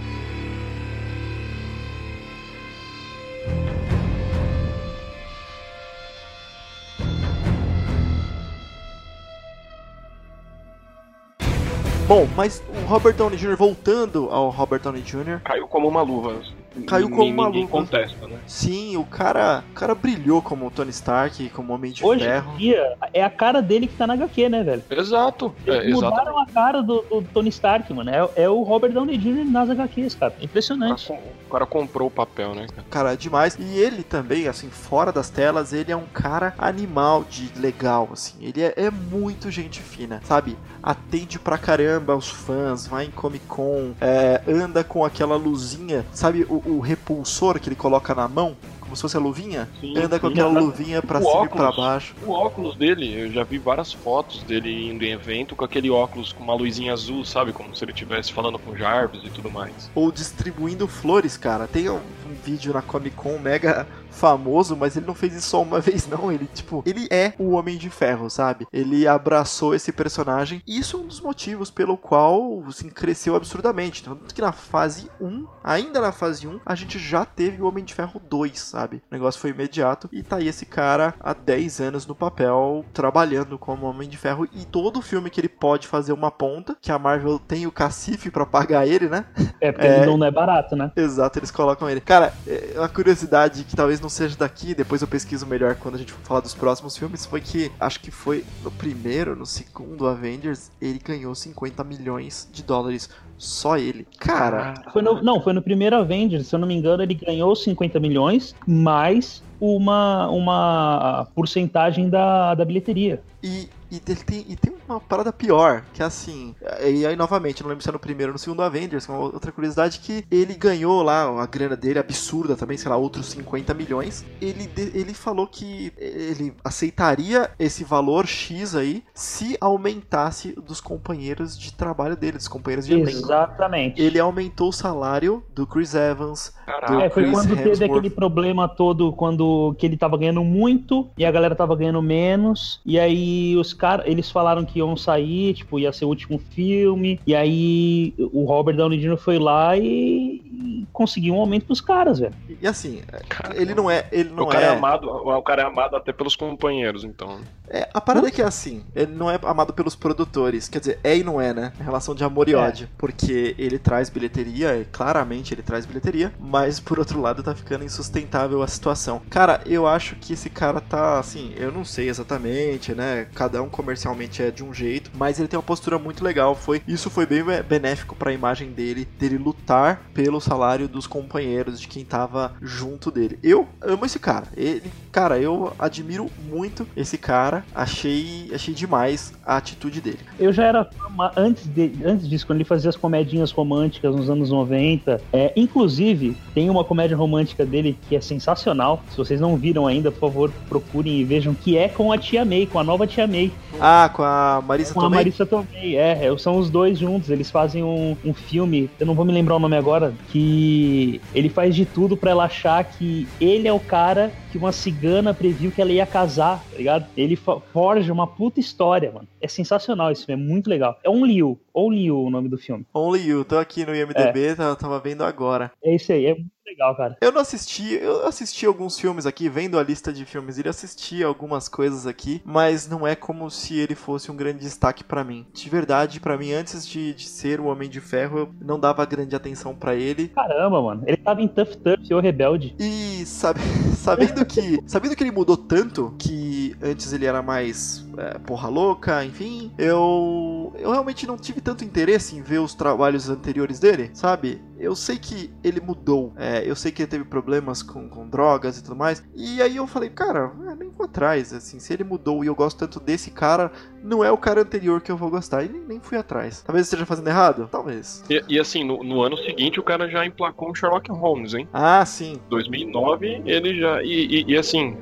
Speaker 1: Bom, mas o Robert Downey Jr., voltando ao Robert Downey Jr.,
Speaker 2: Caiu como uma luva.
Speaker 1: Caiu como uma luva.
Speaker 2: contesta, né?
Speaker 1: sim, o cara, o cara brilhou como Tony Stark, como Homem de
Speaker 3: Hoje
Speaker 1: Ferro.
Speaker 3: em dia, é a cara dele que tá na HQ, né, velho?
Speaker 2: Exato. É,
Speaker 3: Eles
Speaker 2: exato.
Speaker 3: mudaram a cara do, do Tony Stark, mano. É, é o Robert Downey Jr. nas HQs, cara. É
Speaker 2: O cara,
Speaker 3: Impressionante.
Speaker 2: o cara comprou o papel, né, cara?
Speaker 1: cara demais. E ele também, assim, fora das telas, ele é um cara animal de legal, assim. Ele é, é muito gente fina, sabe? Atende pra caramba os fãs, vai em Comic Con, é, anda com aquela luzinha, sabe o, o repulsor que ele coloca na mão? Como se fosse a luvinha?
Speaker 2: Sim,
Speaker 1: anda com
Speaker 2: sim.
Speaker 1: aquela luvinha pra
Speaker 2: O
Speaker 1: cima e pra
Speaker 2: óculos.
Speaker 1: baixo.
Speaker 2: O óculos dele, eu já vi várias fotos dele indo em evento com aquele óculos com uma luzinha azul, sabe? Como se ele estivesse falando com Jarvis e tudo mais.
Speaker 1: Ou distribuindo flores, cara. Tem um, um vídeo na Comic Con mega famoso, mas ele não fez isso só uma vez, não. Ele, tipo, ele é o Homem de Ferro, sabe? Ele abraçou esse personagem. E isso é um dos motivos pelo qual, assim, cresceu absurdamente. Tanto que na fase 1, ainda na fase 1, a gente já teve o Homem de Ferro 2, sabe? O negócio foi imediato. E tá aí esse cara há 10 anos no papel, trabalhando como Homem de Ferro. E todo filme que ele pode fazer uma ponta, que a Marvel tem o cacife pra pagar ele, né?
Speaker 3: É, porque
Speaker 1: É.
Speaker 3: ele não é barato, né?
Speaker 1: Exato, eles colocam ele. Cara, é uma curiosidade que talvez não seja daqui, depois eu pesquiso melhor quando a gente for falar dos próximos filmes, foi que acho que foi no primeiro, no segundo Avengers, ele ganhou 50 milhões de dólares. Só ele. Cara,
Speaker 3: Foi no- não, foi no primeiro Avengers, se eu não me engano, ele ganhou 50 milhões, mais uma, uma porcentagem da, da bilheteria.
Speaker 1: e, e, ele tem, e tem uma parada pior, que é assim. E aí, novamente, não lembro se é no primeiro ou no segundo Avengers, uma outra curiosidade que ele ganhou lá a grana dele absurda também, sei lá, outros 50 milhões. Ele, ele falou que ele aceitaria esse valor X aí se aumentasse dos companheiros de trabalho dele, dos companheiros de elenco.
Speaker 3: Exatamente.
Speaker 1: Ele aumentou o salário do Chris Evans,
Speaker 2: Caraca.
Speaker 3: É, foi
Speaker 1: Chris
Speaker 3: quando teve
Speaker 1: Hemsworth.
Speaker 3: aquele problema todo, quando que ele tava ganhando muito e a galera tava ganhando menos. E aí os caras, eles falaram que iam sair, tipo, ia ser o último filme. E aí o Robert Downey Jr. foi lá e, e conseguiu um aumento pros caras, velho.
Speaker 1: E assim,
Speaker 2: Cara,
Speaker 1: ele não é. Ele não
Speaker 2: o cara é...
Speaker 1: é
Speaker 2: amado, o cara é amado até pelos companheiros, então.
Speaker 1: É, a parada é que é assim, ele não é amado pelos produtores, quer dizer, é e não é, né? Em relação de amor e
Speaker 3: É.
Speaker 1: ódio. Porque ele traz bilheteria, e claramente ele traz bilheteria, mas por outro lado tá ficando insustentável a situação. Cara, eu acho que esse cara tá, assim, eu não sei exatamente, né? Cada um comercialmente é de um jeito, mas ele tem uma postura muito legal. Foi, isso foi bem benéfico pra imagem dele, dele lutar pelo salário dos companheiros, de quem tava junto dele. Eu amo esse cara. Ele, cara, eu admiro muito esse cara. Achei, achei demais a atitude dele.
Speaker 3: Eu já era antes, de, antes disso, quando ele fazia as comedinhas românticas nos anos 90. É, inclusive, tem uma comédia romântica dele que é sensacional. Se vocês não viram ainda, por favor, procurem e vejam, que é com a Tia May, com a nova Tia May.
Speaker 1: Ah, com a Marisa
Speaker 3: Com a
Speaker 1: Tomei?
Speaker 3: Marissa Tomei, é, é, são os dois juntos, eles fazem um, um filme, eu não vou me lembrar o nome agora, que ele faz de tudo pra ela achar que ele é o cara que uma cigana previu que ela ia casar, tá ligado? Ele forja uma puta história, mano. É sensacional esse filme, é muito legal. É um Liu, Only You o nome do filme.
Speaker 1: Only You, tô aqui no IMDB, tá- tava vendo agora.
Speaker 3: É isso aí, é muito legal, cara.
Speaker 1: Eu não assisti, eu assisti alguns filmes aqui, vendo a lista de filmes, ele assisti algumas coisas aqui, mas não é como se ele fosse um grande destaque pra mim. De verdade, pra mim, antes de, de ser o Homem de Ferro, eu não dava grande atenção pra ele.
Speaker 3: Caramba, mano. Ele tava em Tough Tough, o Rebelde.
Speaker 1: E sabe, sabendo sabendo que, sabendo que ele mudou tanto, que antes ele era mais é, porra louca, enfim, eu eu realmente não tive tanto interesse em ver os trabalhos anteriores dele, sabe? Eu sei que ele mudou, é, eu sei que ele teve problemas com, com drogas e tudo mais, e aí eu falei, cara, é, nem vou atrás, assim, se ele mudou e eu gosto tanto desse cara, não é o cara anterior que eu vou gostar, e nem, nem fui atrás. Talvez esteja fazendo errado? Talvez.
Speaker 2: E, e assim, no, no, ano seguinte o cara já emplacou o Sherlock Holmes, hein?
Speaker 1: Ah, sim.
Speaker 2: 2009 ele já. E, e, e assim,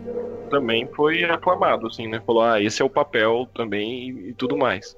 Speaker 2: também foi aclamado, assim, né? Falou, ah, esse é o papel também e, e tudo mais.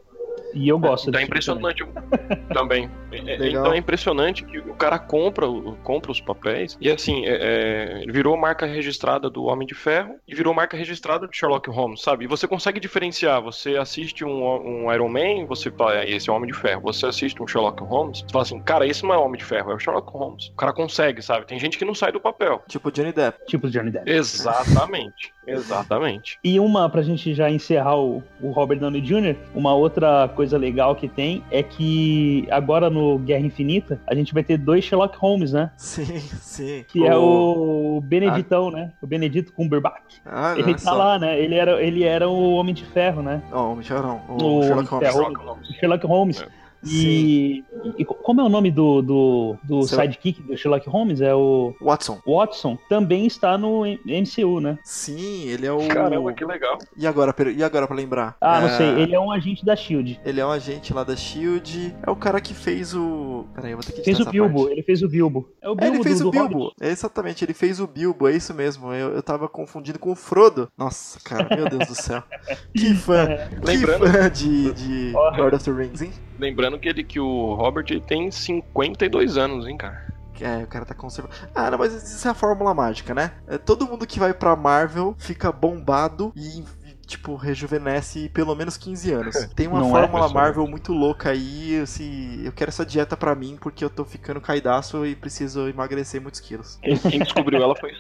Speaker 3: E eu gosto
Speaker 2: Tá impressionante também. É, é então é impressionante que o cara compra, compra os papéis e assim, é, é, virou marca registrada do Homem de Ferro e virou marca registrada de Sherlock Holmes, sabe? E você consegue diferenciar. Você assiste um, um Iron Man, você fala, é, esse é o Homem de Ferro. Você assiste um Sherlock Holmes, você fala assim, cara, esse não é o Homem de Ferro, é o Sherlock Holmes. O cara consegue, sabe? Tem gente que não sai do papel.
Speaker 1: Tipo Johnny Depp.
Speaker 3: Tipo Johnny Depp.
Speaker 2: Exatamente. Exatamente.
Speaker 3: E uma, pra gente já encerrar o, o Robert Downey Jr., uma outra coisa legal que tem é que agora no Guerra Infinita a gente vai ter dois Sherlock Holmes, né?
Speaker 1: Sim, sim.
Speaker 3: Que o... é o Beneditão, ah. né? O Benedito Cumberbatch. Ah, ele tá lá, né? Ele era, ele era o Homem de Ferro, né?
Speaker 1: Não, o Homem de Ferro não. O, o Sherlock, Holmes.
Speaker 3: Sherlock Holmes. Sherlock Holmes. É. E, e, como é o nome do, do, do sidekick do Sherlock Holmes? É o.
Speaker 1: Watson.
Speaker 3: Watson também está no MCU, né?
Speaker 1: Sim, ele é o.
Speaker 2: Caramba, que legal.
Speaker 1: E agora, e agora pra lembrar?
Speaker 3: Ah, é... não sei. Ele é um agente da Shield.
Speaker 1: Ele é um agente lá da Shield. É o cara que fez o. Peraí, eu vou ter que
Speaker 3: Fez o Bilbo, parte. ele fez o Bilbo.
Speaker 1: É o Bilbo. É, ele fez do, o Bilbo. É, exatamente, ele fez o Bilbo, é isso mesmo. Eu, eu tava confundindo com o Frodo. Nossa, cara, meu Deus do céu. Que fã. que
Speaker 2: Lembrando...
Speaker 1: fã de, de Lord of the Rings, hein?
Speaker 2: Lembrando que ele que o Robert ele tem 52 anos, hein, cara.
Speaker 1: É, o cara tá conservando. Ah, não, mas isso é a fórmula mágica, né? É, todo mundo que vai pra Marvel fica bombado e tipo, rejuvenesce pelo menos 15 anos. Tem uma não é, fórmula é, Marvel muito louca aí, assim, eu quero essa dieta pra mim porque eu tô ficando caidaço e preciso emagrecer muitos quilos.
Speaker 2: Quem descobriu ela foi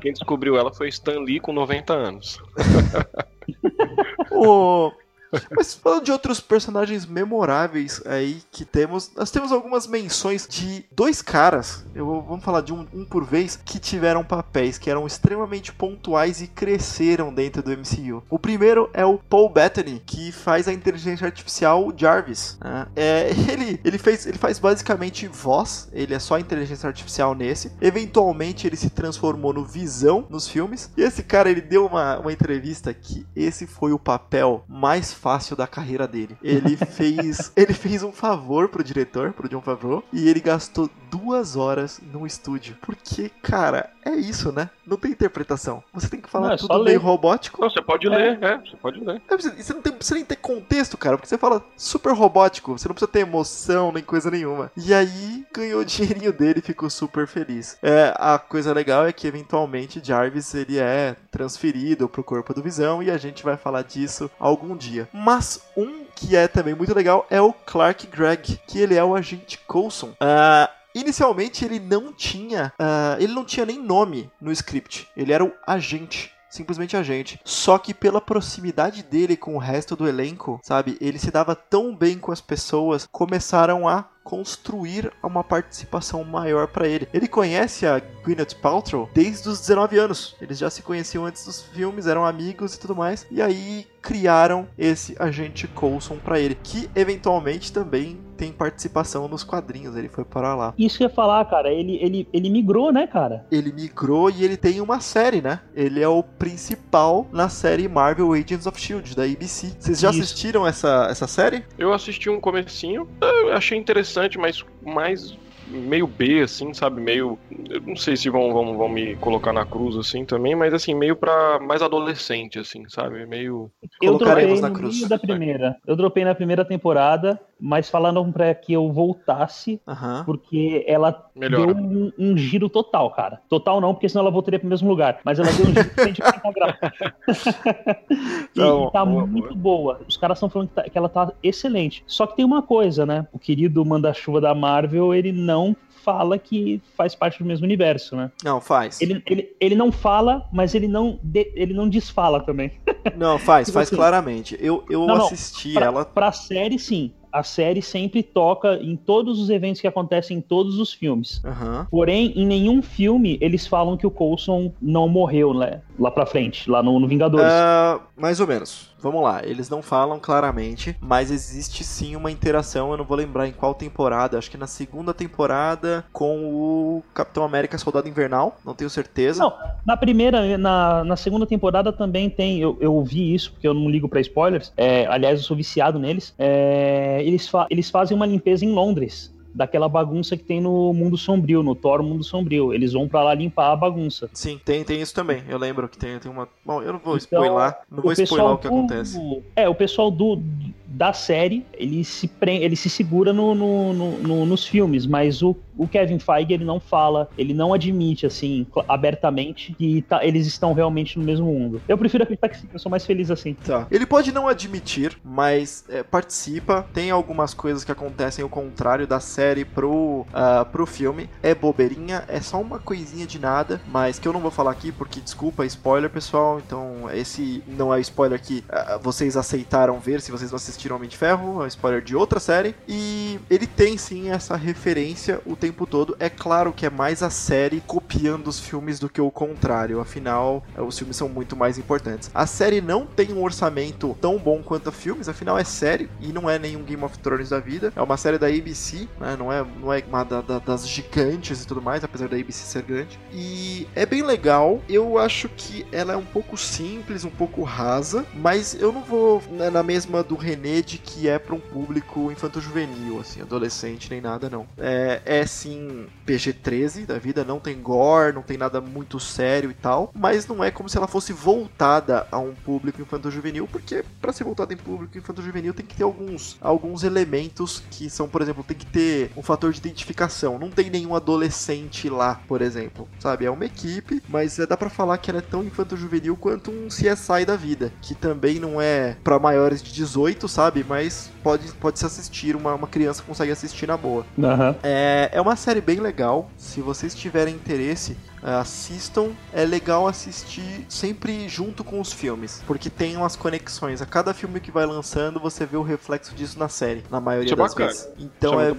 Speaker 2: quem descobriu ela foi Stan Lee com 90 anos.
Speaker 1: o mas falando de outros personagens memoráveis aí que temos, nós temos algumas menções de dois caras, eu vamos falar de um, um por vez, que tiveram papéis que eram extremamente pontuais e cresceram dentro do MCU. O primeiro é o Paul Bettany, que faz a inteligência artificial Jarvis. Né? É, ele, ele, fez, ele faz basicamente voz, ele é só inteligência artificial nesse. Eventualmente ele se transformou no Visão nos filmes. E esse cara ele deu uma, uma entrevista que esse foi o papel mais da carreira dele. Ele fez, ele fez um favor pro diretor, pro John Favreau, e ele gastou duas horas no estúdio. Porque, cara, é isso, né? Não tem interpretação. Você tem que falar não, é tudo meio robótico.
Speaker 2: Não, você pode é. ler, é, você pode ler. É,
Speaker 1: você não tem, precisa nem ter contexto, cara, porque você fala super robótico, você não precisa ter emoção nem coisa nenhuma. E aí, ganhou o dinheirinho dele e ficou super feliz. É, a coisa legal é que, eventualmente, Jarvis, ele é transferido pro corpo do Visão, e a gente vai falar disso algum dia. Mas um que é também muito legal é o Clark Gregg, que ele é o agente Coulson. Uh, Inicialmente ele não tinha, uh, ele não tinha nem nome no script. Ele era o agente simplesmente agente. Só que pela proximidade dele com o resto do elenco, sabe, ele se dava tão bem com as pessoas, começaram a construir uma participação maior para ele. Ele conhece a Gwyneth Paltrow desde os 19 anos. Eles já se conheciam antes dos filmes, eram amigos e tudo mais. E aí criaram esse agente Coulson para ele, que eventualmente também tem participação nos quadrinhos, ele foi para lá.
Speaker 3: Isso que eu ia falar, cara, ele, ele, ele migrou, né, cara?
Speaker 1: Ele migrou e ele tem uma série, né? Ele é o principal na série Marvel Agents of S.H.I.E.L.D., da ABC. Vocês já Isso. assistiram essa, essa série?
Speaker 2: Eu assisti um comecinho, eu achei interessante, mas mais meio B, assim, sabe? Meio. Eu não sei se vão, vão, vão me colocar na cruz assim também, mas assim, meio pra mais adolescente, assim, sabe? Meio.
Speaker 3: Eu dropei na cruz. meio da primeira. Eu dropei na primeira temporada, mas falando pra que eu voltasse, porque ela Melhora. deu um, um, giro total, cara. Total não, porque senão ela voltaria pro mesmo lugar. Mas ela deu um giro de 180 graus. e, então, e tá boa, muito boa. boa. Os caras estão falando que, tá, que ela tá excelente. Só que tem uma coisa, né? O querido manda-chuva da Marvel, ele não não fala que faz parte do mesmo universo, né?
Speaker 1: Não, faz.
Speaker 3: Ele, ele, ele não fala, mas ele não, de, ele não desfala também.
Speaker 1: Não, faz, tipo faz assim, claramente. Eu, eu não, assisti
Speaker 3: não, pra,
Speaker 1: ela.
Speaker 3: Pra série, sim. A série sempre toca em todos os eventos que acontecem em todos os filmes.
Speaker 1: Aham.
Speaker 3: Porém, em nenhum filme eles falam que o Coulson não morreu, né? Lá pra frente, lá no, no Vingadores.
Speaker 1: Ah, mais ou menos. Vamos lá, eles não falam claramente, mas existe sim uma interação. Eu não vou lembrar em qual temporada, acho que na segunda temporada com o Capitão América Soldado Invernal, não tenho certeza.
Speaker 3: Não, na primeira, na, na segunda temporada também tem. Eu, eu vi isso, porque eu não ligo pra spoilers. É, aliás, eu sou viciado neles. É, eles, fa eles fazem uma limpeza em Londres. Daquela bagunça que tem no Mundo Sombrio, no Thor Mundo Sombrio. Eles vão pra lá limpar a bagunça.
Speaker 1: Sim, tem, tem isso também. Eu lembro que tem, tem uma. Bom, eu não vou
Speaker 3: Então,
Speaker 1: spoiler, não vou
Speaker 3: o
Speaker 1: spoiler o que
Speaker 3: do-
Speaker 1: acontece.
Speaker 3: É, o pessoal do, da série, ele se, pre- ele se segura no, no- no- no- nos filmes, mas o, o Kevin Feige, ele não fala, ele não admite, assim, abertamente, que tá- eles estão realmente no mesmo mundo. Eu prefiro acreditar que sim, eu sou mais feliz assim.
Speaker 1: Tá. Ele pode não admitir, mas é, participa. Tem algumas coisas que acontecem o contrário da série pro, ah, pro filme. É bobeirinha, é só uma coisinha de nada, mas que eu não vou falar aqui porque, desculpa, é spoiler, pessoal. Então, esse não é spoiler que ah, vocês aceitaram ver se vocês não assistiram Homem de Ferro, é um spoiler de outra série. E ele tem sim essa referência o todo. É claro que é mais a série copiando os filmes do que o contrário, afinal, eh, os filmes são muito mais importantes. A série não tem um orçamento tão bom quanto a filmes, afinal é série e não é nenhum Game of Thrones da vida. É uma série da ABC, né? Não é, não é uma da- da- das gigantes e tudo mais, apesar da ABC ser grande. E é bem legal. Eu acho que ela é um pouco simples, um pouco rasa, mas eu não vou né, na mesma do René de que é para um público infanto-juvenil, assim, adolescente nem nada não. É, é sim PG-13 da vida, não tem gore, não tem nada muito sério e tal, mas não é como se ela fosse voltada a um público infanto-juvenil, porque para ser voltada em público infanto-juvenil tem que ter alguns, alguns elementos que são, por exemplo, tem que ter um fator de identificação. Não tem nenhum adolescente lá, por exemplo, sabe? É uma equipe, mas é, dá pra falar que ela é tão infanto-juvenil quanto um CSI da vida, que também não é para maiores de 18, sabe? Mas pode, pode se assistir, uma, uma criança consegue assistir na boa.
Speaker 3: Aham.
Speaker 1: É, é uma série bem legal. Se vocês tiverem interesse, assistam. É legal assistir sempre junto com os filmes, porque tem umas conexões. A cada filme que vai lançando, você vê o reflexo disso na série, na maioria
Speaker 2: Isso é
Speaker 1: das
Speaker 2: bacana.
Speaker 1: vezes. Então
Speaker 2: é
Speaker 1: é,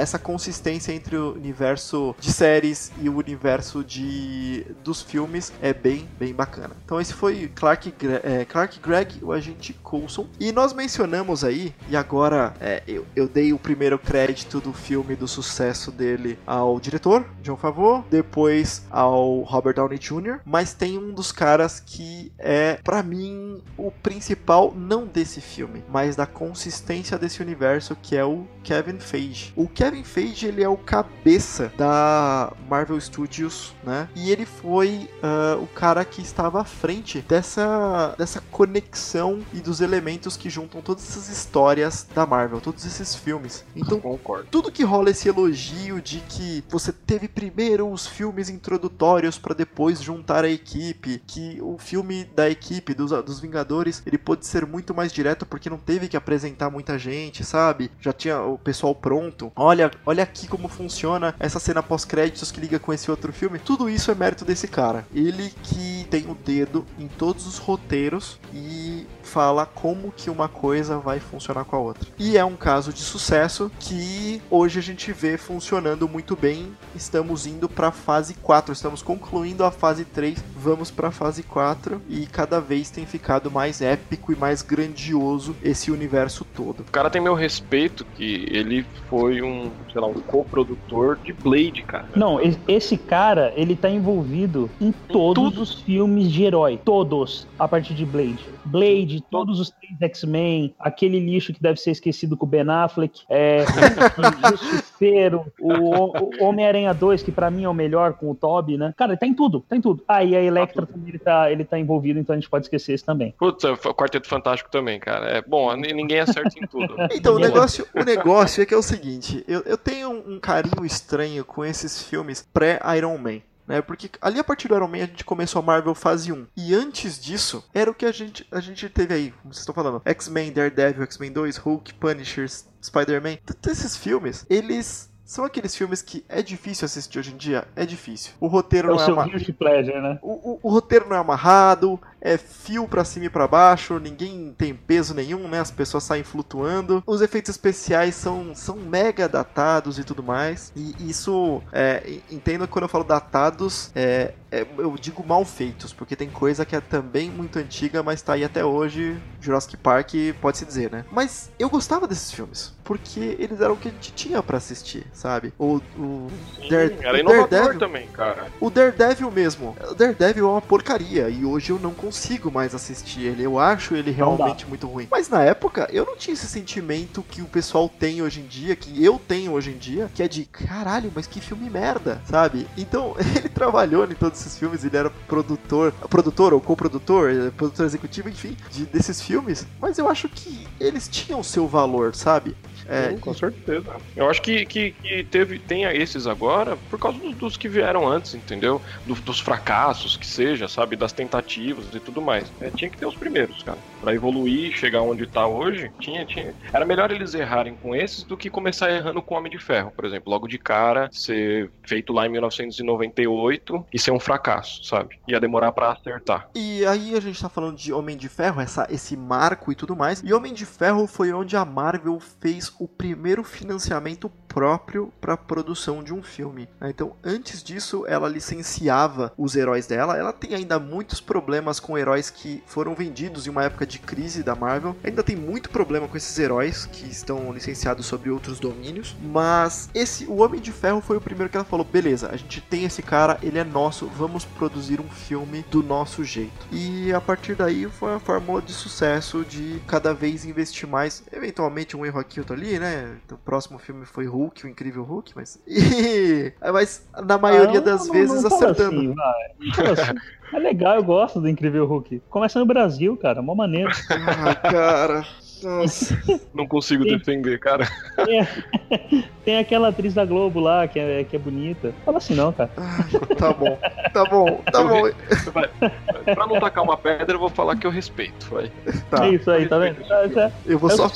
Speaker 1: essa consistência entre o universo de séries e o universo de dos filmes é bem, bem bacana. Então esse foi Clark, Gre- é, Clark Gregg, o agente Coulson. E nós mencionamos aí, e agora é, eu, eu dei o primeiro crédito do filme do sucesso dele ao diretor, John Favreau, depois ao Robert Downey Jr., mas tem um dos caras que é, pra mim, o principal, não desse filme, mas da consistência desse universo, que é o Kevin Feige. O Kevin Feige, ele é o cabeça da Marvel Studios, né? E ele foi ah, o cara que estava à frente dessa, dessa conexão e dos elementos que juntam todas essas histórias da Marvel, todos esses filmes. Então,
Speaker 2: Concordo.
Speaker 1: tudo que rola esse elogio de que você teve primeiro os filmes introdutórios pra depois juntar a equipe, que o filme da equipe dos, dos Vingadores ele pode ser muito mais direto porque não teve que apresentar muita gente, sabe? Já tinha o pessoal pronto. Olha, olha aqui como funciona essa cena pós-créditos que liga com esse outro filme. Tudo isso é mérito desse cara. Ele que tem o dedo em todos os roteiros e fala como que uma coisa vai funcionar com a outra. E é um caso de sucesso que hoje a gente vê funcionando muito bem. Estamos indo para fase 4, estamos concluindo a fase 3, vamos para fase 4 e cada vez tem ficado mais épico e mais grandioso esse universo todo.
Speaker 2: O cara tem meu respeito que ele foi um, sei lá, um coprodutor de Blade, cara.
Speaker 3: Não, esse cara, ele tá envolvido em todos
Speaker 2: tudo.
Speaker 3: os filmes de herói. Todos, a partir de Blade. Blade, todos os três X-Men, aquele lixo que deve ser esquecido com o Ben Affleck, é, Hulk, Justiceiro, o, o Homem-Aranha 2, que pra mim é o melhor com o Toby, né? Cara, ele tá em tudo, tá em tudo. Ah, e a Electra também ele tá, ele tá envolvido, então a gente pode esquecer esse também.
Speaker 2: Putz, é o Quarteto Fantástico também, cara. É bom, ninguém acerta em tudo.
Speaker 1: Então, o negócio, o negócio é que é o seguinte: eu, eu tenho um carinho estranho com esses filmes pré-Iron Man. Né, porque ali a partir do Iron Man a gente começou a Marvel fase 1. E antes disso, era o que a gente, a gente teve aí, como vocês estão falando, X-Men, Daredevil, X-Men 2, Hulk, Punisher, Spider-Man. Todos esses filmes, eles são aqueles filmes que é difícil assistir hoje em dia? É difícil. O roteiro
Speaker 3: É o
Speaker 1: não é
Speaker 3: pleasure, né?
Speaker 1: O, o- o roteiro não é amarrado, é fio pra cima e pra baixo, ninguém tem peso nenhum, né? As pessoas saem flutuando. Os efeitos especiais são, são mega datados e tudo mais. E isso, é, entendo quando eu falo datados, é, é, eu digo mal feitos, porque tem coisa que é também muito antiga, mas tá aí até hoje. Jurassic Park pode-se dizer, né? Mas eu gostava desses filmes, porque eles eram o que a gente tinha para assistir, sabe? O, o,
Speaker 2: Sim, Dare, era o Daredevil também, cara.
Speaker 1: O Daredevil mesmo. O Daredevil é uma porcaria e hoje eu não consigo mais assistir ele. Eu acho ele realmente muito ruim. Mas na época eu não tinha esse sentimento que o pessoal tem hoje em dia, que eu tenho hoje em dia, que é de caralho, mas que filme merda, sabe? Então ele trabalhou em todos esses filmes, ele era produtor, produtor ou coprodutor, eh, produtor executivo, enfim, de, desses filmes, mas eu acho que eles tinham seu valor, sabe?
Speaker 2: É, Sim, com certeza. Eu acho que, que, que, teve, tem esses agora por causa dos, dos que vieram antes, entendeu? Do, dos fracassos que seja, sabe? Das tentativas e tudo mais. É, tinha que ter os primeiros, cara. Pra evoluir, chegar onde tá hoje, tinha, tinha. Era melhor eles errarem com esses do que começar errando com o Homem de Ferro, por exemplo. Logo de cara, ser feito lá em 1998 e ser um fracasso, sabe? Ia demorar para acertar.
Speaker 1: E aí a gente tá falando de Homem de Ferro, essa, esse marco e tudo mais. E Homem de Ferro foi onde a Marvel fez o primeiro financiamento próprio para produção de um filme. Então, antes disso, ela licenciava os heróis dela. Ela tem ainda muitos problemas com heróis que foram vendidos em uma época de crise da Marvel. Ainda tem muito problema com esses heróis que estão licenciados sobre outros domínios. Mas esse, o Homem de Ferro foi o primeiro que ela falou: beleza, a gente tem esse cara, ele é nosso, vamos produzir um filme do nosso jeito. E a partir daí foi a fórmula de sucesso de cada vez investir mais. Eventualmente um erro aqui outro ali, né? Então, o próximo filme foi Hulk, o Incrível Hulk, mas. mas na maioria ah, das não, vezes não acertando. Assim.
Speaker 3: É legal, eu gosto do Incrível Hulk. Começa no Brasil, cara, mó maneiro.
Speaker 1: Ah, cara. Nossa.
Speaker 2: Não consigo tem, defender, cara.
Speaker 3: Tem, tem, aquela atriz da Globo lá que é, que é bonita. Fala assim não, cara.
Speaker 1: Ah, tá bom, tá bom, tá eu, bom.
Speaker 2: Vai, pra não tacar uma pedra, eu vou falar que eu respeito. Vai.
Speaker 3: Tá. É isso aí, tá vendo?
Speaker 1: Eu vou é só.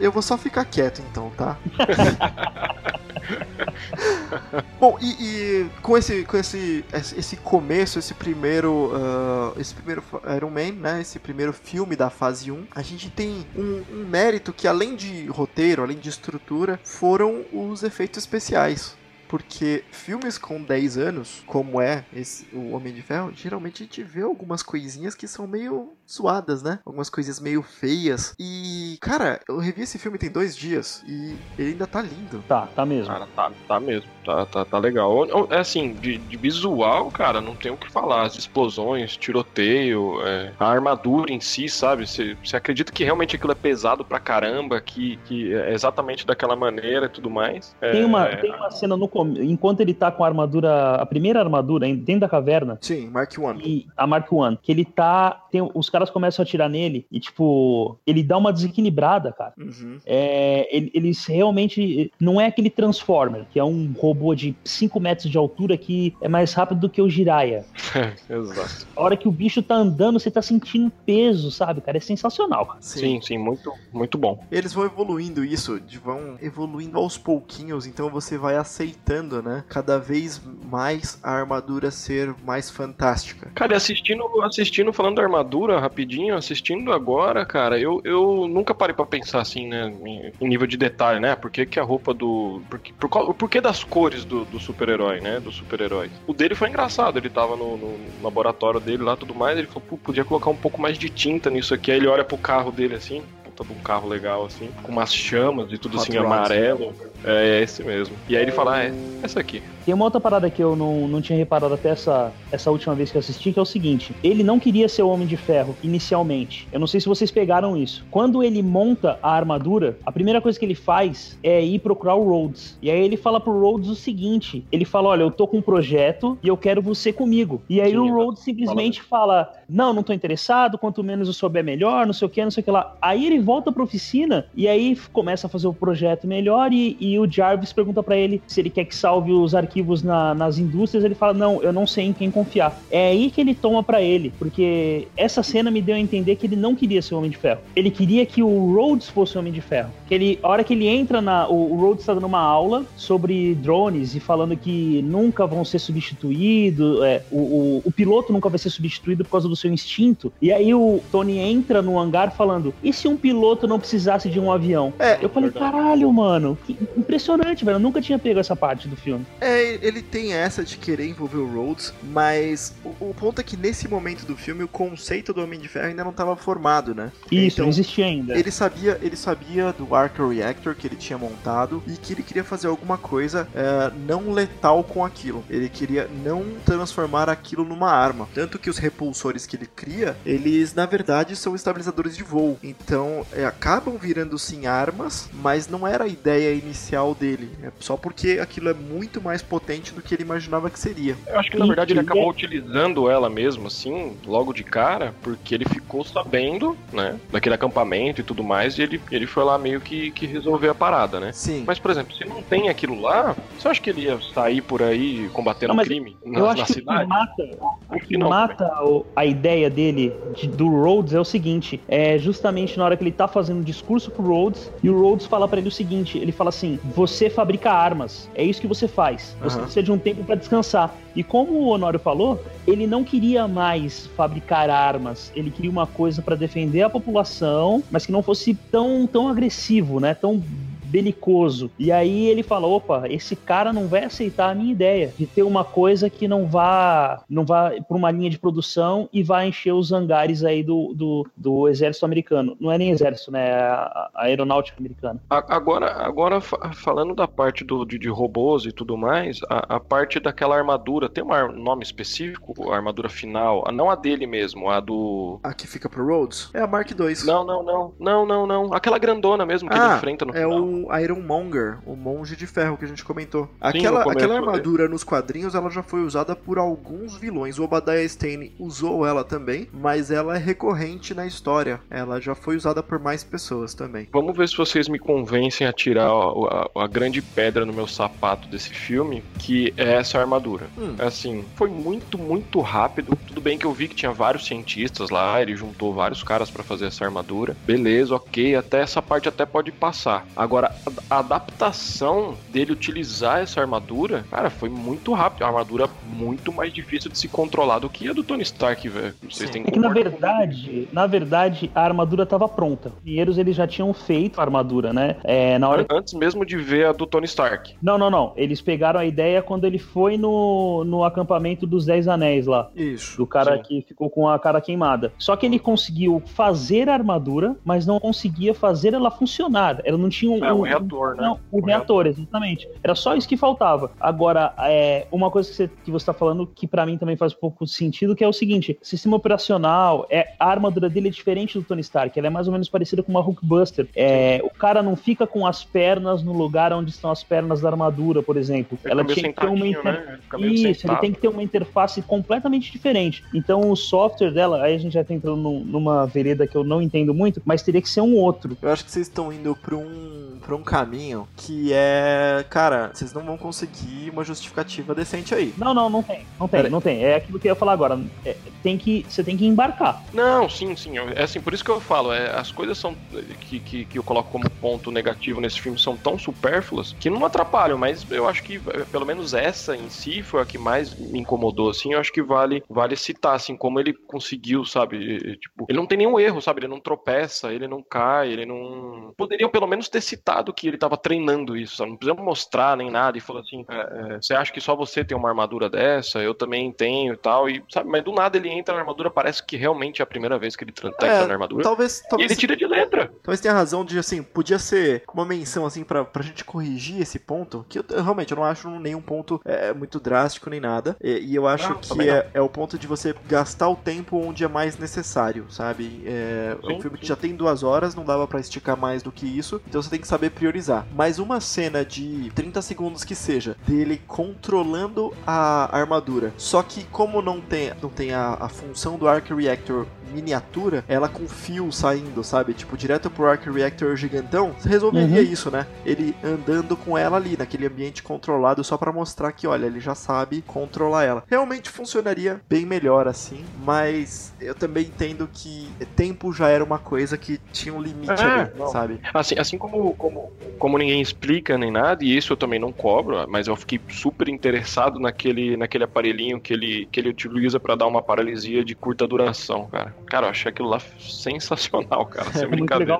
Speaker 1: Eu vou só ficar quieto então, tá? Bom, e, e, com esse com esse esse começo, esse primeiro uh, esse primeiro Iron Man, né, esse primeiro filme da fase 1, a gente tem um, um mérito que além de roteiro, além de estrutura, foram os efeitos especiais. Porque filmes com 10 anos, como é esse, o Homem de Ferro, geralmente a gente vê algumas coisinhas que são meio suadas, né? Algumas coisinhas meio feias. E, cara, eu revi esse filme tem dois dias e ele ainda tá lindo.
Speaker 3: Tá, tá mesmo.
Speaker 2: Cara, tá, tá mesmo. Tá, tá, tá legal. É assim, de, de visual, cara, não tem o que falar. As explosões, tiroteio, é, a armadura em si, sabe? Você acredita que realmente aquilo é pesado pra caramba, que, que é exatamente daquela maneira e tudo mais.
Speaker 3: É, tem, uma, tem uma cena no enquanto ele tá com a armadura, a primeira armadura dentro da caverna.
Speaker 1: Sim, Mark One.
Speaker 3: E a Mark One, que ele tá, tem, os caras começam a atirar nele e tipo, ele dá uma desequilibrada, cara. Uhum. É, ele, eles realmente não é aquele Transformer, que é um robô de 5 metros de altura que é mais rápido do que o Jiraiya.
Speaker 2: Exato.
Speaker 3: A hora que o bicho tá andando, você tá sentindo peso, sabe, cara? É sensacional, cara.
Speaker 2: Sim, sim, sim muito, muito bom.
Speaker 1: Eles vão evoluindo isso, vão evoluindo aos pouquinhos, então você vai aceitando né? Cada vez mais a armadura ser mais fantástica.
Speaker 2: Cara, assistindo, assistindo, falando da armadura rapidinho, assistindo agora, cara, eu, eu nunca parei para pensar assim, né? Em, nível de detalhe, né? Por que, que a roupa do. Por, por, por que das cores do, do super-herói, né? Do super-herói. O dele foi engraçado, ele tava no, no laboratório dele lá tudo mais, ele falou, podia colocar um pouco mais de tinta nisso aqui. Aí ele olha pro carro dele assim, puta de um carro legal, assim, com umas chamas e tudo Hot assim, Rods. amarelo. É, é esse mesmo. E aí ele fala, ah, é, essa aqui.
Speaker 3: Tem uma outra parada que eu não, não tinha reparado até essa, essa última vez que eu assisti, que é o seguinte: ele não queria ser o Homem de Ferro inicialmente. Eu não sei se vocês pegaram isso. Quando ele monta a armadura, a primeira coisa que ele faz é ir procurar o Rhodes. E aí ele fala pro Rhodes o seguinte: ele fala, olha, eu tô com um projeto e eu quero você comigo. E aí Sim, o Rhodes simplesmente fala, fala, não, não tô interessado, quanto menos eu souber melhor, não sei o que, não sei o que lá. Aí ele volta pra oficina e aí começa a fazer o projeto melhor e, e o Jarvis pergunta para ele se ele quer que salve os arquivos na, nas indústrias, ele fala: Não, eu não sei em quem confiar. É aí que ele toma para ele, porque essa cena me deu a entender que ele não queria ser o Homem de Ferro. Ele queria que o Rhodes fosse o Homem de Ferro. Que ele, a hora que ele entra na. O, o Rhodes está dando uma aula sobre drones e falando que nunca vão ser substituídos, é, o, o, o piloto nunca vai ser substituído por causa do seu instinto. E aí o Tony entra no hangar falando: e se um piloto não precisasse de um avião?
Speaker 1: É,
Speaker 3: eu falei, caralho, mano, que impressionante, velho. Eu nunca tinha pego essa parte do filme.
Speaker 1: É, ele tem essa de querer envolver o Rhodes, mas o, o ponto é que nesse momento do filme o conceito do Homem de Ferro ainda não estava formado, né?
Speaker 3: Isso,
Speaker 1: Então,
Speaker 3: não existia ainda.
Speaker 1: Ele sabia, ele sabia do Arc Reactor que ele tinha montado e que ele queria fazer alguma coisa é, não letal com aquilo. Ele queria não transformar aquilo numa arma. Tanto que os repulsores que ele cria, eles na verdade são estabilizadores de voo. Então é, acabam virando sim armas, mas não era a ideia inicial dele. É só porque aquilo é muito mais potente do que ele imaginava que seria.
Speaker 2: Eu acho que na verdade ele acabou utilizando ela mesmo, assim, logo de cara, porque ele ficou sabendo, né, daquele acampamento e tudo mais, e ele, ele foi lá meio que, que resolver a parada, né?
Speaker 1: Sim.
Speaker 2: Mas, por exemplo, se não tem aquilo lá, você acha que ele ia sair por aí combatendo
Speaker 3: Não, mas
Speaker 2: crime na,
Speaker 3: Eu
Speaker 2: na
Speaker 3: acho que o que
Speaker 2: cidade?
Speaker 3: mata, o que
Speaker 2: que não,
Speaker 3: mata o- a ideia dele de- do Rhodes é o seguinte: é justamente na hora que ele tá fazendo um discurso pro Rhodes e o Rhodes fala pra ele o seguinte: ele fala assim, você fabrica armas, é isso que você faz. Você
Speaker 1: Aham.
Speaker 3: precisa de um tempo pra descansar. E como o Honório falou, ele não queria mais fabricar armas, ele queria uma coisa pra defender a população, mas que não fosse tão, tão agressivo, né? Tão belicoso. E aí ele fala: opa, esse cara não vai aceitar a minha ideia de ter uma coisa que não vá não vá para uma linha de produção e vai encher os hangares aí do, do, do exército americano. Não é nem exército, né? É a, a aeronáutica americana.
Speaker 2: Agora, agora fa- falando da parte do, de, de robôs e tudo mais, a, a parte daquela armadura, tem um nome específico? A armadura final? Ah, Não a dele mesmo, a do.
Speaker 1: A que fica pro Rhodes é a Mark II.
Speaker 2: Não, não, não. Não, não, não. Aquela grandona mesmo que ele
Speaker 1: Ah,
Speaker 2: enfrenta no
Speaker 1: é
Speaker 2: final.
Speaker 1: o Ironmonger, o monge de ferro que a gente comentou. Aquela,
Speaker 2: começo,
Speaker 1: aquela
Speaker 2: é.
Speaker 1: armadura nos quadrinhos, ela já foi usada por alguns vilões. O Obadiah Stane usou ela também, mas ela é recorrente na história. Ela já foi usada por mais pessoas também.
Speaker 2: Vamos ver se vocês me convencem a tirar a, a- a grande pedra no meu sapato desse filme, que é essa armadura.
Speaker 1: Hum.
Speaker 2: Assim, foi muito, muito rápido. Tudo bem que eu vi que tinha vários cientistas lá, ele juntou vários caras pra fazer essa armadura. Beleza, ok, até essa parte até pode passar. Agora, a, a adaptação dele utilizar essa armadura, cara, foi muito rápido. A armadura muito mais difícil de se controlar do que a do Tony Stark, velho. Vocês têm
Speaker 3: É que na verdade, na verdade, a armadura estava pronta. Os eles já tinham feito a armadura, né? É, na hora
Speaker 2: Antes mesmo de ver a do Tony Stark.
Speaker 3: Não, não, não. Eles pegaram a ideia quando ele foi no, no acampamento dos Dez Anéis lá.
Speaker 1: Isso.
Speaker 3: Do cara
Speaker 2: Sim.
Speaker 3: que ficou com a cara queimada. Só que ele conseguiu fazer a armadura, mas não conseguia fazer ela funcionar. Ela não tinha um.
Speaker 2: É, o reator, né?
Speaker 3: Não, o,
Speaker 2: O
Speaker 3: reator, exatamente. Era só isso que faltava. Agora, é, uma coisa que você, que você tá falando que pra mim também faz um pouco de sentido, que é o seguinte: sistema operacional, é, a armadura dele é diferente do Tony Stark. Ela é mais ou menos parecida com uma Hulkbuster. É, o cara não fica com as pernas no lugar onde estão as pernas da armadura, por exemplo.
Speaker 2: Fica
Speaker 3: Ela tinha que ter uma inter...
Speaker 2: né?
Speaker 3: Isso, ele tem que ter uma interface completamente diferente. Então o software dela, aí a gente já tá entrando num- numa vereda que eu não entendo muito, mas teria que ser um outro.
Speaker 1: Eu acho que vocês estão indo pra um, pra um caminho que é. Cara, vocês não vão conseguir uma justificativa decente aí.
Speaker 3: Não, não, não tem. Não tem,
Speaker 1: Pera-
Speaker 3: não tem. É aquilo que eu ia falar agora. É, tem que, você tem que embarcar.
Speaker 2: Não, sim, sim. É assim, por isso que eu falo, é, as coisas são que, que, que eu coloco como ponto negativo nesse filme são tão supérfluas que não atrapalham, mas eu acho que eh, pelo menos essa em si foi a que mais me incomodou, assim, eu acho que vale, vale citar, assim, como ele conseguiu, sabe, tipo, ele não tem nenhum erro, sabe, ele não tropeça, ele não cai, ele não... Poderiam pelo menos ter citado que ele tava treinando isso, sabe? não precisam mostrar nem nada e falou assim, é, é, você acha que só você tem uma armadura dessa, eu também tenho e tal, e sabe, mas do nada ele entra na armadura, parece que realmente é a primeira vez que ele tá
Speaker 1: É,
Speaker 2: entrando na armadura.
Speaker 1: Talvez,
Speaker 2: E
Speaker 1: talvez,
Speaker 2: ele tira de letra.
Speaker 1: talvez tenha razão de, assim, podia ser uma menção, assim, pra, pra gente corrigir esse ponto, que eu, eu realmente eu não acho nenhum ponto é, muito drástico nem nada, e, e eu acho
Speaker 2: Não,
Speaker 1: que é, é o ponto de você gastar o tempo onde é mais necessário, sabe? É,
Speaker 2: Sim,
Speaker 1: um filme que
Speaker 2: sim.
Speaker 1: já tem duas horas, não dava pra esticar mais do que isso, então você tem que saber priorizar. Mas uma cena de 30 segundos que seja, dele controlando a armadura, só que como não tem, não tem a, a, função do Arc Reactor miniatura, ela com fio saindo, sabe? Tipo, direto pro Arc Reactor gigantão, resolveria uhum. isso, né? Ele andando com ela ali, naquele ambiente controlado, só para mostrar que, olha, ele já sabe controlar ela. Realmente funcionaria bem melhor assim, mas eu também entendo que tempo já era uma coisa que tinha um limite é, ali, não. sabe?
Speaker 2: Assim, assim como, como, como ninguém explica nem nada, e isso eu também não cobro, mas eu fiquei super interessado naquele, naquele aparelhinho que ele, que ele utiliza para dar uma paralisia de curta duração, cara. Cara, eu achei aquilo lá sensacional, cara. Sem é brincadeira.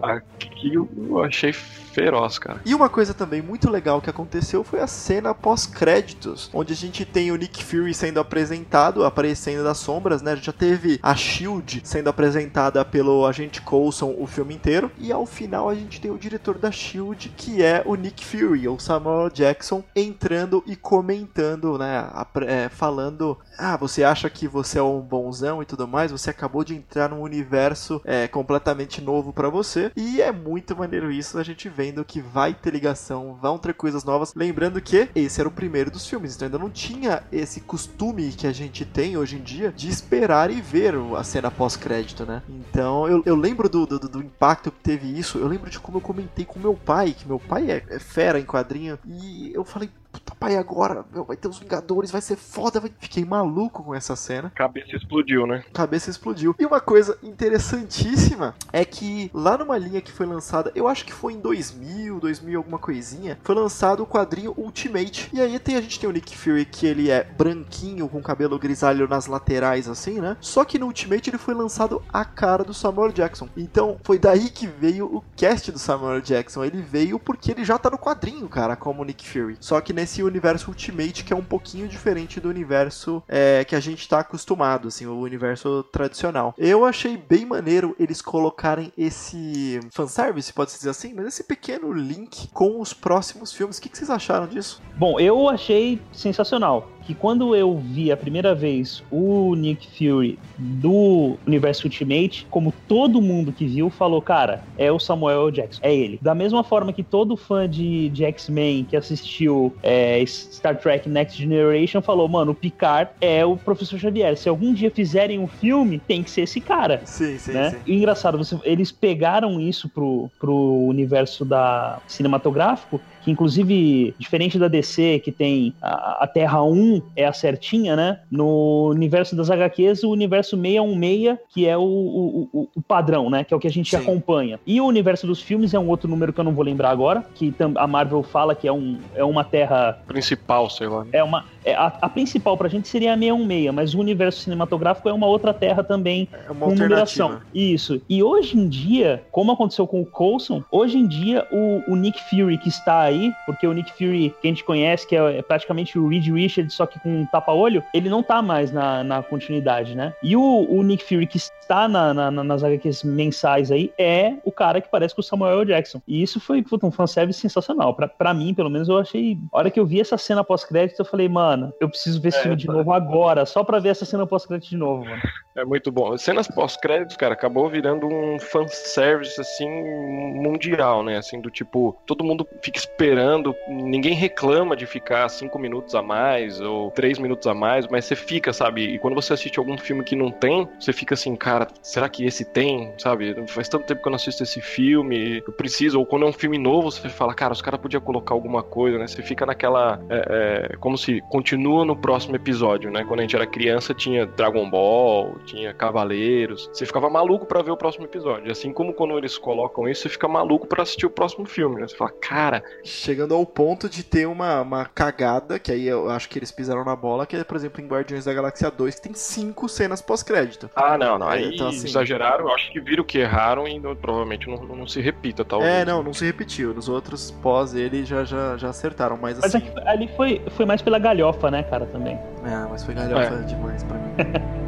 Speaker 2: Aquilo eu achei feroz, cara.
Speaker 1: E uma coisa também muito legal que aconteceu foi a cena pós-créditos, onde a gente tem o Nick Fury sendo apresentado, aparecendo das sombras, né? Já teve a Shield sendo apresentada pelo agente Coulson o filme inteiro, e ao final a gente tem o diretor da Shield, que é o Nick Fury, ou Samuel Jackson, entrando e comentando, né? É, falando: Ah, você acha que você é um bonzão e tudo mais? Você acabou de entrar num universo é, completamente novo para você, e é muito maneiro isso, a gente vê vendo que vai ter ligação, vão ter coisas novas. Lembrando que esse era o primeiro dos filmes, então ainda não tinha esse costume que a gente tem hoje em dia de esperar e ver a cena pós-crédito, né? Então eu, eu lembro do, do, do, impacto que teve isso, eu lembro de como eu comentei com meu pai, que meu pai é, é fera em quadrinho, e eu falei, pai, agora meu, vai ter os Vingadores, vai ser foda. Vai... Fiquei maluco com essa cena.
Speaker 2: Cabeça explodiu, né?
Speaker 1: Cabeça explodiu. E uma coisa interessantíssima é que lá numa linha que foi lançada, eu acho que foi em 2000, 2000 alguma coisinha, foi lançado o quadrinho Ultimate. E aí tem, a gente tem o Nick Fury que ele é branquinho, com cabelo grisalho nas laterais, assim, né? Só que no Ultimate ele foi lançado a cara do Samuel Jackson. Então foi daí que veio o cast do Samuel Jackson. Ele veio porque ele já tá no quadrinho, cara, como Nick Fury. Só que nesse universo Ultimate que é um pouquinho diferente do universo é, que a gente está acostumado, assim, o universo tradicional. Eu achei bem maneiro eles colocarem esse fanservice, pode-se dizer assim, mas esse pequeno link com os próximos filmes. O que, que vocês acharam disso?
Speaker 3: Bom, eu achei sensacional que quando eu vi a primeira vez o Nick Fury do universo Ultimate, como todo mundo que viu falou, cara, é o Samuel Jackson, é ele. Da mesma forma que todo fã de, de X-Men que assistiu é, Star Trek Next Generation falou, mano, o Picard é o Professor Xavier. Se algum dia fizerem um filme, tem que ser esse cara.
Speaker 1: Sim, sim,
Speaker 3: né?
Speaker 1: sim.
Speaker 3: E engraçado, você, eles pegaram isso pro, pro universo da cinematográfico que inclusive, diferente da DC, que tem a, a Terra 1 é a certinha, né? No universo das HQs, o universo 616, que é o, o, o padrão, né? Que é o que a gente Sim. acompanha. E o universo dos filmes é um outro número que eu não vou lembrar agora, que a Marvel fala que é, um, é uma Terra...
Speaker 2: Principal, sei lá.
Speaker 3: É uma... É, a, a, principal pra gente seria a 616, mas o universo cinematográfico é uma outra terra também
Speaker 1: é uma com numeração.
Speaker 3: Isso. E hoje em dia, como aconteceu com o Coulson, hoje em dia o, o Nick Fury que está aí aí, porque o Nick Fury, que a gente conhece, que é, é praticamente o Reed Richards, só que com um tapa-olho, ele não tá mais na, na continuidade, né? E o, o Nick Fury que está na, na, nas HQs mensais aí é o cara que parece com o Samuel Jackson. E isso foi puta, um fanservice sensacional. Pra, pra mim, pelo menos, eu achei. A hora que eu vi essa cena pós-crédito, eu falei, mano, eu preciso ver esse é, filme de novo agora, só pra ver essa cena pós-crédito de novo, mano.
Speaker 2: É muito bom. Cenas pós-créditos, cara, acabou virando um fanservice, assim, mundial, né? Assim, do tipo, todo mundo fica esperando, ninguém reclama de ficar cinco minutos a mais ou três minutos a mais, mas você fica, sabe? E quando você assiste algum filme que não tem, você fica assim, cara, será que esse tem, sabe? Faz tanto tempo que eu não assisto esse filme, eu preciso. Ou quando é um filme novo, você fala, cara, os caras podiam colocar alguma coisa, né? Você fica naquela. É, é, como se continua no próximo episódio, né? Quando a gente era criança, tinha Dragon Ball tinha Cavaleiros. Você ficava maluco para ver o próximo episódio. Assim como quando eles colocam isso, você fica maluco para assistir o próximo filme. Né? Você fala, cara.
Speaker 1: Chegando ao ponto de ter uma, uma cagada, que aí eu acho que eles pisaram na bola, que é, por exemplo, em Guardiões da Galáxia 2, que tem cinco cenas pós-crédito.
Speaker 2: Ah, não, não. Aí então, assim... exageraram, eu acho que viram que erraram e não, provavelmente não, não, se repita, talvez.
Speaker 1: É, não, não se repetiu. Nos outros pós ele já, já, já acertaram, mas assim.
Speaker 3: Mas ali foi, foi mais pela galhofa, né, cara, também.
Speaker 1: É, mas foi galhofa é. demais pra mim.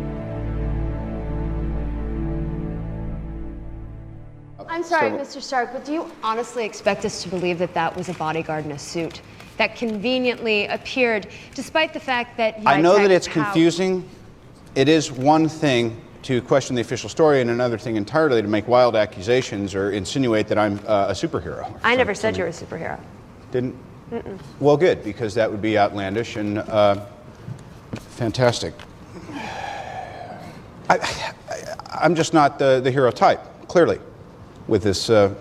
Speaker 6: I'm sorry, so, Mr. Stark, but do you honestly expect us to believe that that was a bodyguard in a suit that conveniently appeared, despite the fact that
Speaker 5: I know that it's confusing. It is one thing to question the official story, and another thing entirely to make wild accusations or insinuate that I'm uh, a superhero.
Speaker 6: I never said you were a superhero.
Speaker 5: Didn't? Mm-mm. Well, good, because that would be outlandish and uh, fantastic. I, am just not the, the hero type, clearly, with this uh,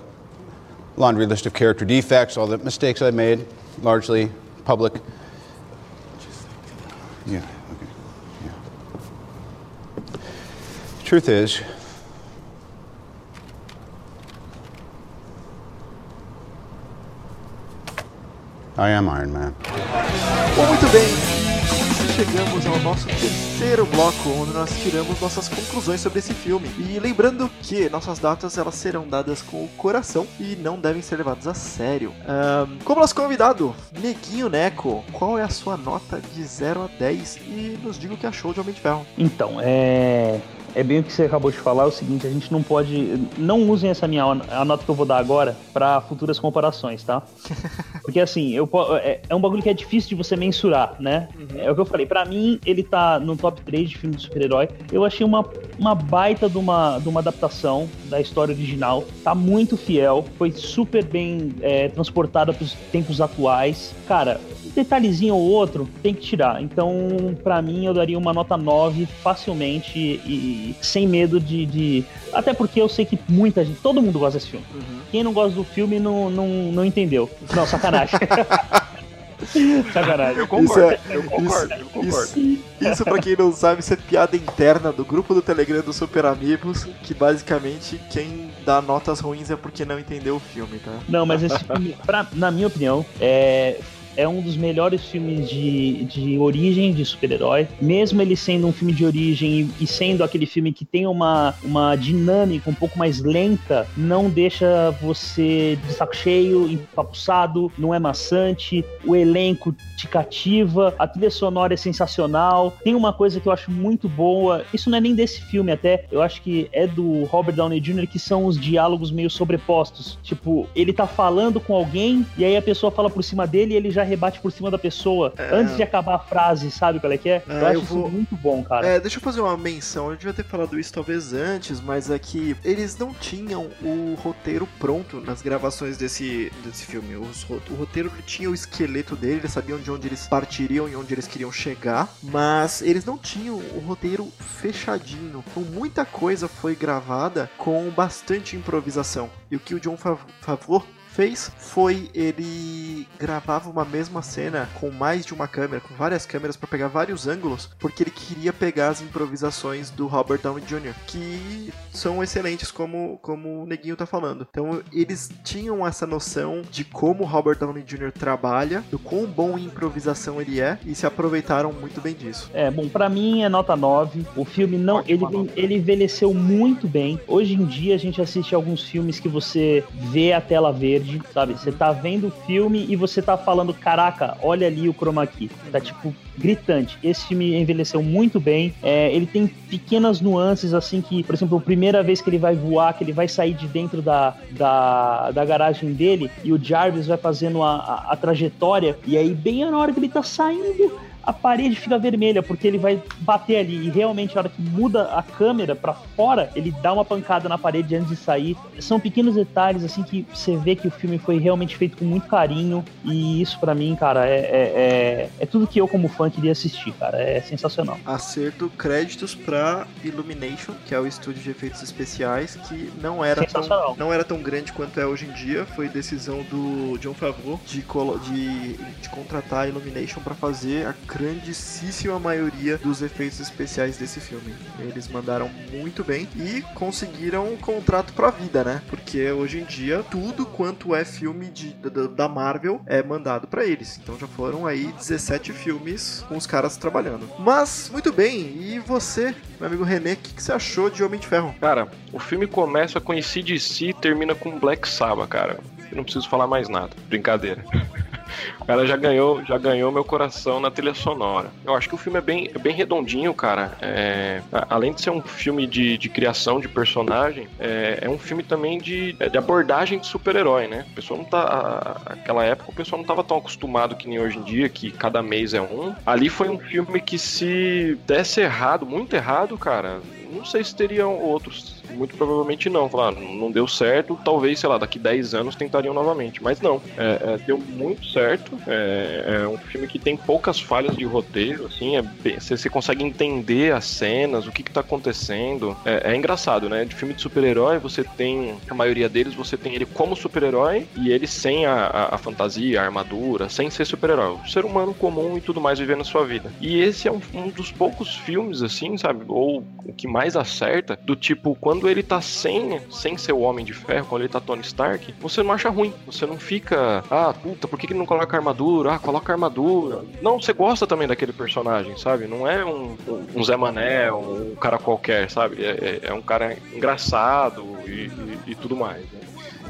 Speaker 5: laundry list of character defects, all the mistakes I made, largely public. Yeah, okay. Yeah. Truth is, I am Iron Man.
Speaker 1: Bom, muito bem. Chegamos ao nosso terceiro bloco, onde nós tiramos nossas conclusões sobre esse filme. E lembrando que nossas datas elas serão dadas com o coração e não devem ser levadas a sério. Um, como nosso convidado, Neguinho Neco, qual é a sua nota de 0 a 10? E nos diga o que achou de Homem de Ferro.
Speaker 3: Então, é é bem o que você acabou de falar, é o seguinte, a gente não pode. Não usem essa minha a nota que eu vou dar agora para futuras comparações, tá? Porque assim, eu, é, é, um bagulho que é difícil de você mensurar, né? Uhum. É o que eu falei, para mim, ele tá no top 3 de filme de super-herói. Eu achei uma, uma baita de uma, de uma adaptação da história original. Tá muito fiel, foi super bem é, transportada pros tempos atuais. Cara, detalhezinho ou outro tem que tirar. Então, para mim, eu daria uma nota 9 facilmente e, sem medo de, de, Até porque eu sei que muita gente, todo mundo gosta desse filme. Uhum. Quem não gosta do filme não, não, não entendeu. Não, sacanagem.
Speaker 1: Sacanagem. Eu concordo, é, eu concordo, isso, eu concordo. Isso, isso, pra quem não sabe, isso é piada interna do grupo do Telegram do Super Amigos, que basicamente quem dá notas ruins é porque não entendeu o filme, tá?
Speaker 3: Não, mas esse filme, pra, na minha opinião, é, é um dos melhores filmes de, de origem de super-herói. Mesmo ele sendo um filme de origem e, e, sendo aquele filme que tem uma, uma dinâmica um pouco mais lenta, não deixa você de saco cheio, empapuçado, não é maçante, o elenco te cativa, a trilha sonora é sensacional. Tem uma coisa que eu acho muito boa, isso não é nem desse filme até, eu acho que é do Robert Downey Jr., que são os diálogos meio sobrepostos. Tipo, ele tá falando com alguém e aí a pessoa fala por cima dele e ele já rebate por cima da pessoa é... antes de acabar a frase, sabe qual é que é? é eu acho eu vou... isso muito bom, cara.
Speaker 1: É, deixa eu fazer uma menção. Eu devia ter falado isso talvez antes, mas é que eles não tinham o roteiro pronto nas gravações desse, desse filme. o roteiro tinha o esqueleto dele, eles sabiam de onde eles partiriam e onde eles queriam chegar, mas eles não tinham o roteiro fechadinho. Então muita coisa foi gravada com bastante improvisação. E o que o John Favreau fez foi ele gravava uma mesma cena com mais de uma câmera, com várias câmeras para pegar vários ângulos, porque ele queria pegar as improvisações do Robert Downey Jr., que são excelentes como como o Neguinho tá falando. Então eles tinham essa noção de como o Robert Downey Jr. trabalha, do quão bom em improvisação ele é e se aproveitaram muito bem disso.
Speaker 3: É, bom, para mim é nota 9. O filme não, ele, ele envelheceu muito bem. Hoje em dia a gente assiste alguns filmes que você vê a tela verde sabe? Você tá vendo o filme e você tá falando, caraca, olha ali o chroma key. Tá tipo gritante. Esse filme envelheceu muito bem. É, ele tem pequenas nuances, assim, que, por exemplo, a primeira vez que ele vai voar, que ele vai sair de dentro da, da, da garagem dele e o Jarvis vai fazendo a, a, a trajetória, e aí, bem na hora que ele tá saindo, a parede fica vermelha, porque ele vai bater ali. E realmente, a hora que muda a câmera para fora, ele dá uma pancada na parede antes de sair. São pequenos detalhes, assim, que você vê que o filme foi realmente feito com muito carinho. E isso, para mim, cara, é, é, é, é, tudo que eu, como fã, queria assistir, cara. É sensacional.
Speaker 1: Acerto, créditos pra Illumination, que é o estúdio de efeitos especiais, que não era, tão, não era tão grande quanto é hoje em dia. Foi decisão do John Favreau de, de, de contratar a Illumination para fazer a grandíssima maioria dos efeitos especiais desse filme. Eles mandaram muito bem e conseguiram um contrato pra vida, né? Porque hoje em dia tudo quanto é filme de, da, da Marvel é mandado para eles. Então já foram aí 17 filmes com os caras trabalhando. Mas, muito bem, e você, meu amigo René, o que, que, você achou de Homem de Ferro?
Speaker 2: Cara, o filme começa com si e termina com Black Sabbath, cara. Eu não preciso falar mais nada. Brincadeira. O cara já ganhou, já ganhou meu coração na trilha sonora. Eu acho que o filme é bem, é bem redondinho, cara. É, além de ser um filme de, de criação de personagem, é, é um filme também de, de abordagem de super-herói, né? O pessoal não tá. Aquela época o pessoal não tava tão acostumado que nem hoje em dia, que cada mês é um. Ali foi um filme que se desse errado, muito errado, cara, não sei se teriam outros Muito provavelmente não. Falaram, ah, não deu certo, talvez, sei lá, daqui 10 anos tentariam novamente. Mas não, é, é, deu muito certo. É, é, um filme que tem poucas falhas de roteiro, assim, é, você, consegue entender as cenas, o que, que tá acontecendo. É, é engraçado, né? De filme de super-herói, você tem, a maioria deles, você tem ele como super-herói e ele sem a, a, a, fantasia, a armadura, sem ser super-herói. O ser humano comum e tudo mais vivendo a sua vida. E esse é um, um dos poucos filmes, assim, sabe? Ou o que mais acerta, do tipo, quando ele tá sem, sem ser o Homem de Ferro, quando ele tá Tony Stark, você não acha ruim. Você não fica, ah, puta, por que, que não coloca armadura? Ah, coloca armadura. Não, você gosta também daquele personagem, sabe? Não é um, um Zé Mané, um cara qualquer, sabe? É, é, é um cara engraçado e, e, e tudo mais. Né?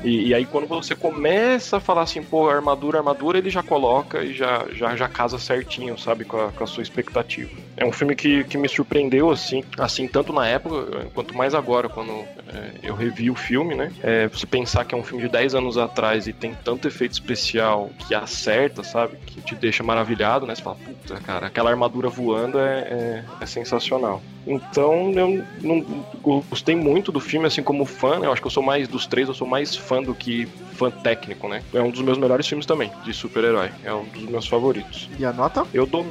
Speaker 2: E, e, aí quando você começa a falar assim, pô, armadura, armadura, ele já coloca e já, já, já casa certinho, sabe, com a, com a sua expectativa. É um filme que, que me surpreendeu, assim, assim, tanto na época, quanto mais agora, quando é, eu revi o filme, né? É, você pensar que é um filme de 10 anos atrás e tem tanto efeito especial que acerta, sabe? Que te deixa maravilhado, né? Você fala, puta, cara, aquela armadura voando é, é, é sensacional. Então, eu não, gostei muito do filme, assim, como fã, né? Eu acho que eu sou mais dos três, eu sou mais fã do que fã técnico, né? É um dos meus melhores filmes também, de super-herói. É um dos meus favoritos.
Speaker 1: E a nota?
Speaker 2: Eu dou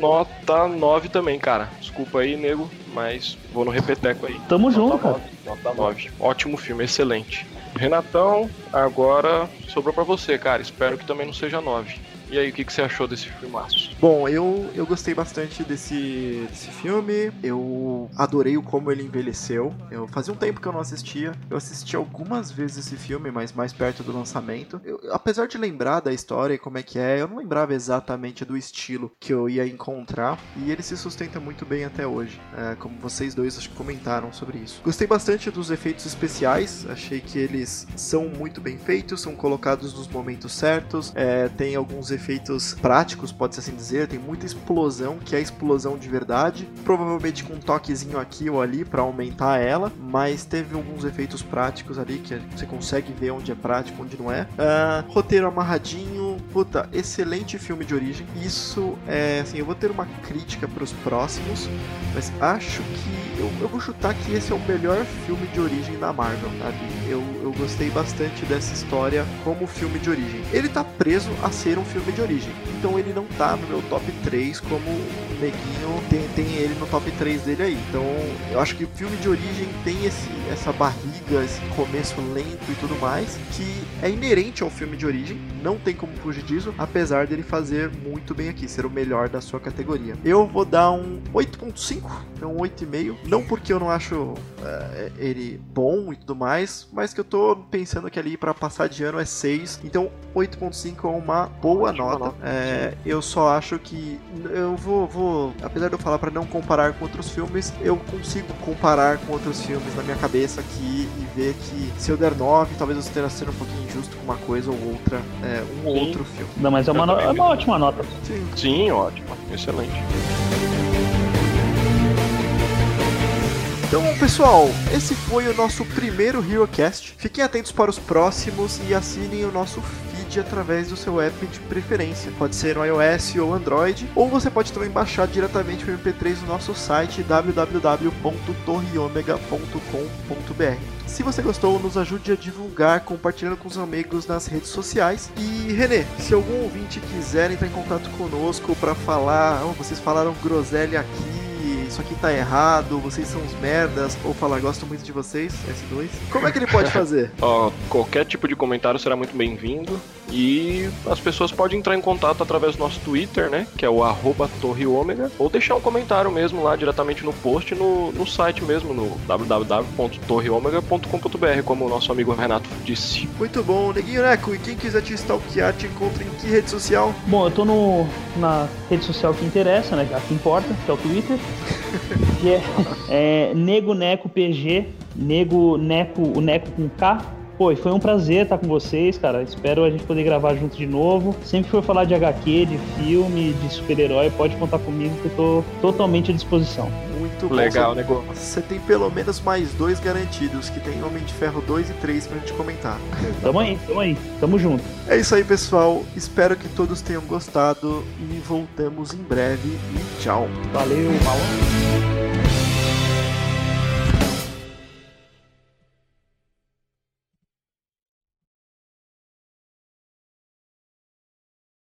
Speaker 2: nota 9 também, cara. Desculpa aí, nego, mas vou no repeteco aí.
Speaker 3: Tamo nota junto, 9, cara.
Speaker 2: Nota 9. Ótimo filme, excelente. Renatão, agora sobrou para você, cara. Espero que também não seja 9. E aí, o que, que você achou desse filmaço?
Speaker 1: Bom, eu, eu gostei bastante desse, desse filme. Eu adorei o como ele envelheceu. Eu fazia um tempo que eu não assistia. Eu assisti algumas vezes esse filme, mas mais perto do lançamento. Eu, apesar de lembrar da história e como é que é, eu não lembrava exatamente do estilo que eu ia encontrar. E ele se sustenta muito bem até hoje. É, como vocês dois acho que comentaram sobre isso. Gostei bastante dos efeitos especiais. Achei que eles são muito bem feitos, são colocados nos momentos certos. É, tem alguns efeitos efeitos práticos, pode-se assim dizer. Tem muita explosão, que é explosão de verdade. Provavelmente com um toquezinho aqui ou ali para aumentar ela, mas teve alguns efeitos práticos ali que você consegue ver onde é prático, onde não é. Uh, roteiro amarradinho, puta, excelente filme de origem. Isso é assim, eu vou ter uma crítica para os próximos, mas acho que eu, eu, vou chutar que esse é o melhor filme de origem da Marvel, sabe? Eu, eu gostei bastante dessa história como filme de origem. Ele tá preso a ser um filme de origem, então ele não tá no meu top 3 como o Neguinho tem, tem ele no top 3 dele aí. Então eu acho que o filme de origem tem esse, essa barriga, esse começo lento e tudo mais, que é inerente ao filme de origem, não tem como fugir disso, apesar dele fazer muito bem aqui, ser o melhor da sua categoria. Eu vou dar um 8.5, é um 8,5, não porque eu não acho uh, ele bom e tudo mais, mas que eu tô pensando que ali para passar de ano é 6, então 8.5 é uma boa nota. Nota. É, eu só acho que eu vou, vou apesar de eu falar para não comparar com outros filmes, eu consigo comparar com outros filmes na minha cabeça aqui e ver que se eu der 9, talvez eu esteja sendo um pouquinho injusto com uma coisa ou outra, é, um ou outro filme.
Speaker 3: Não, mas é uma, no... é uma ótima nota.
Speaker 2: Sim. Sim, ótimo. Excelente.
Speaker 1: Então, pessoal, esse foi o nosso primeiro HeroCast. Fiquem atentos para os próximos e assinem o nosso através do seu app de preferência. Pode ser no iOS ou Android, ou você pode também baixar diretamente o MP3 no nosso site www.torreomega.com.br. Se você gostou, nos ajude a divulgar compartilhando com os amigos nas redes sociais. E Renê, se algum ouvinte quiser entrar em contato conosco para falar, oh, vocês falaram groselha aqui, isso aqui tá errado, vocês são uns merdas, ou falar gosto muito de vocês, S2, como é que ele pode fazer?
Speaker 2: Ó, qualquer tipo de comentário será muito bem-vindo. E as pessoas podem entrar em contato através do nosso Twitter, né? Que é o arroba Torre Ômega, ou deixar um comentário mesmo lá diretamente no post no, no site mesmo, no www.torreomega.com.br, como o nosso amigo Renato disse.
Speaker 1: Muito bom, Neguinho Neco, e quem quiser te stalkear, te encontra em que rede social?
Speaker 3: Bom, eu tô no, na rede social que interessa, né? A que importa, que é o Twitter. que é, é Nego Neco PG, Nego Neco, o Neco com K, Pô, foi um prazer estar com vocês, cara. Espero a gente poder gravar junto de novo. Sempre que for falar de HQ, de filme, de super-herói, pode contar comigo que eu tô totalmente à disposição.
Speaker 1: Muito bom.
Speaker 2: Legal, negócio.
Speaker 1: Você tem pelo menos mais dois garantidos, que tem Homem de Ferro 2 e 3 pra gente comentar.
Speaker 3: Tamo aí, tamo aí. Tamo junto.
Speaker 1: É isso aí, pessoal. Espero que todos tenham gostado e voltamos em breve. E tchau.
Speaker 3: Valeu, falou.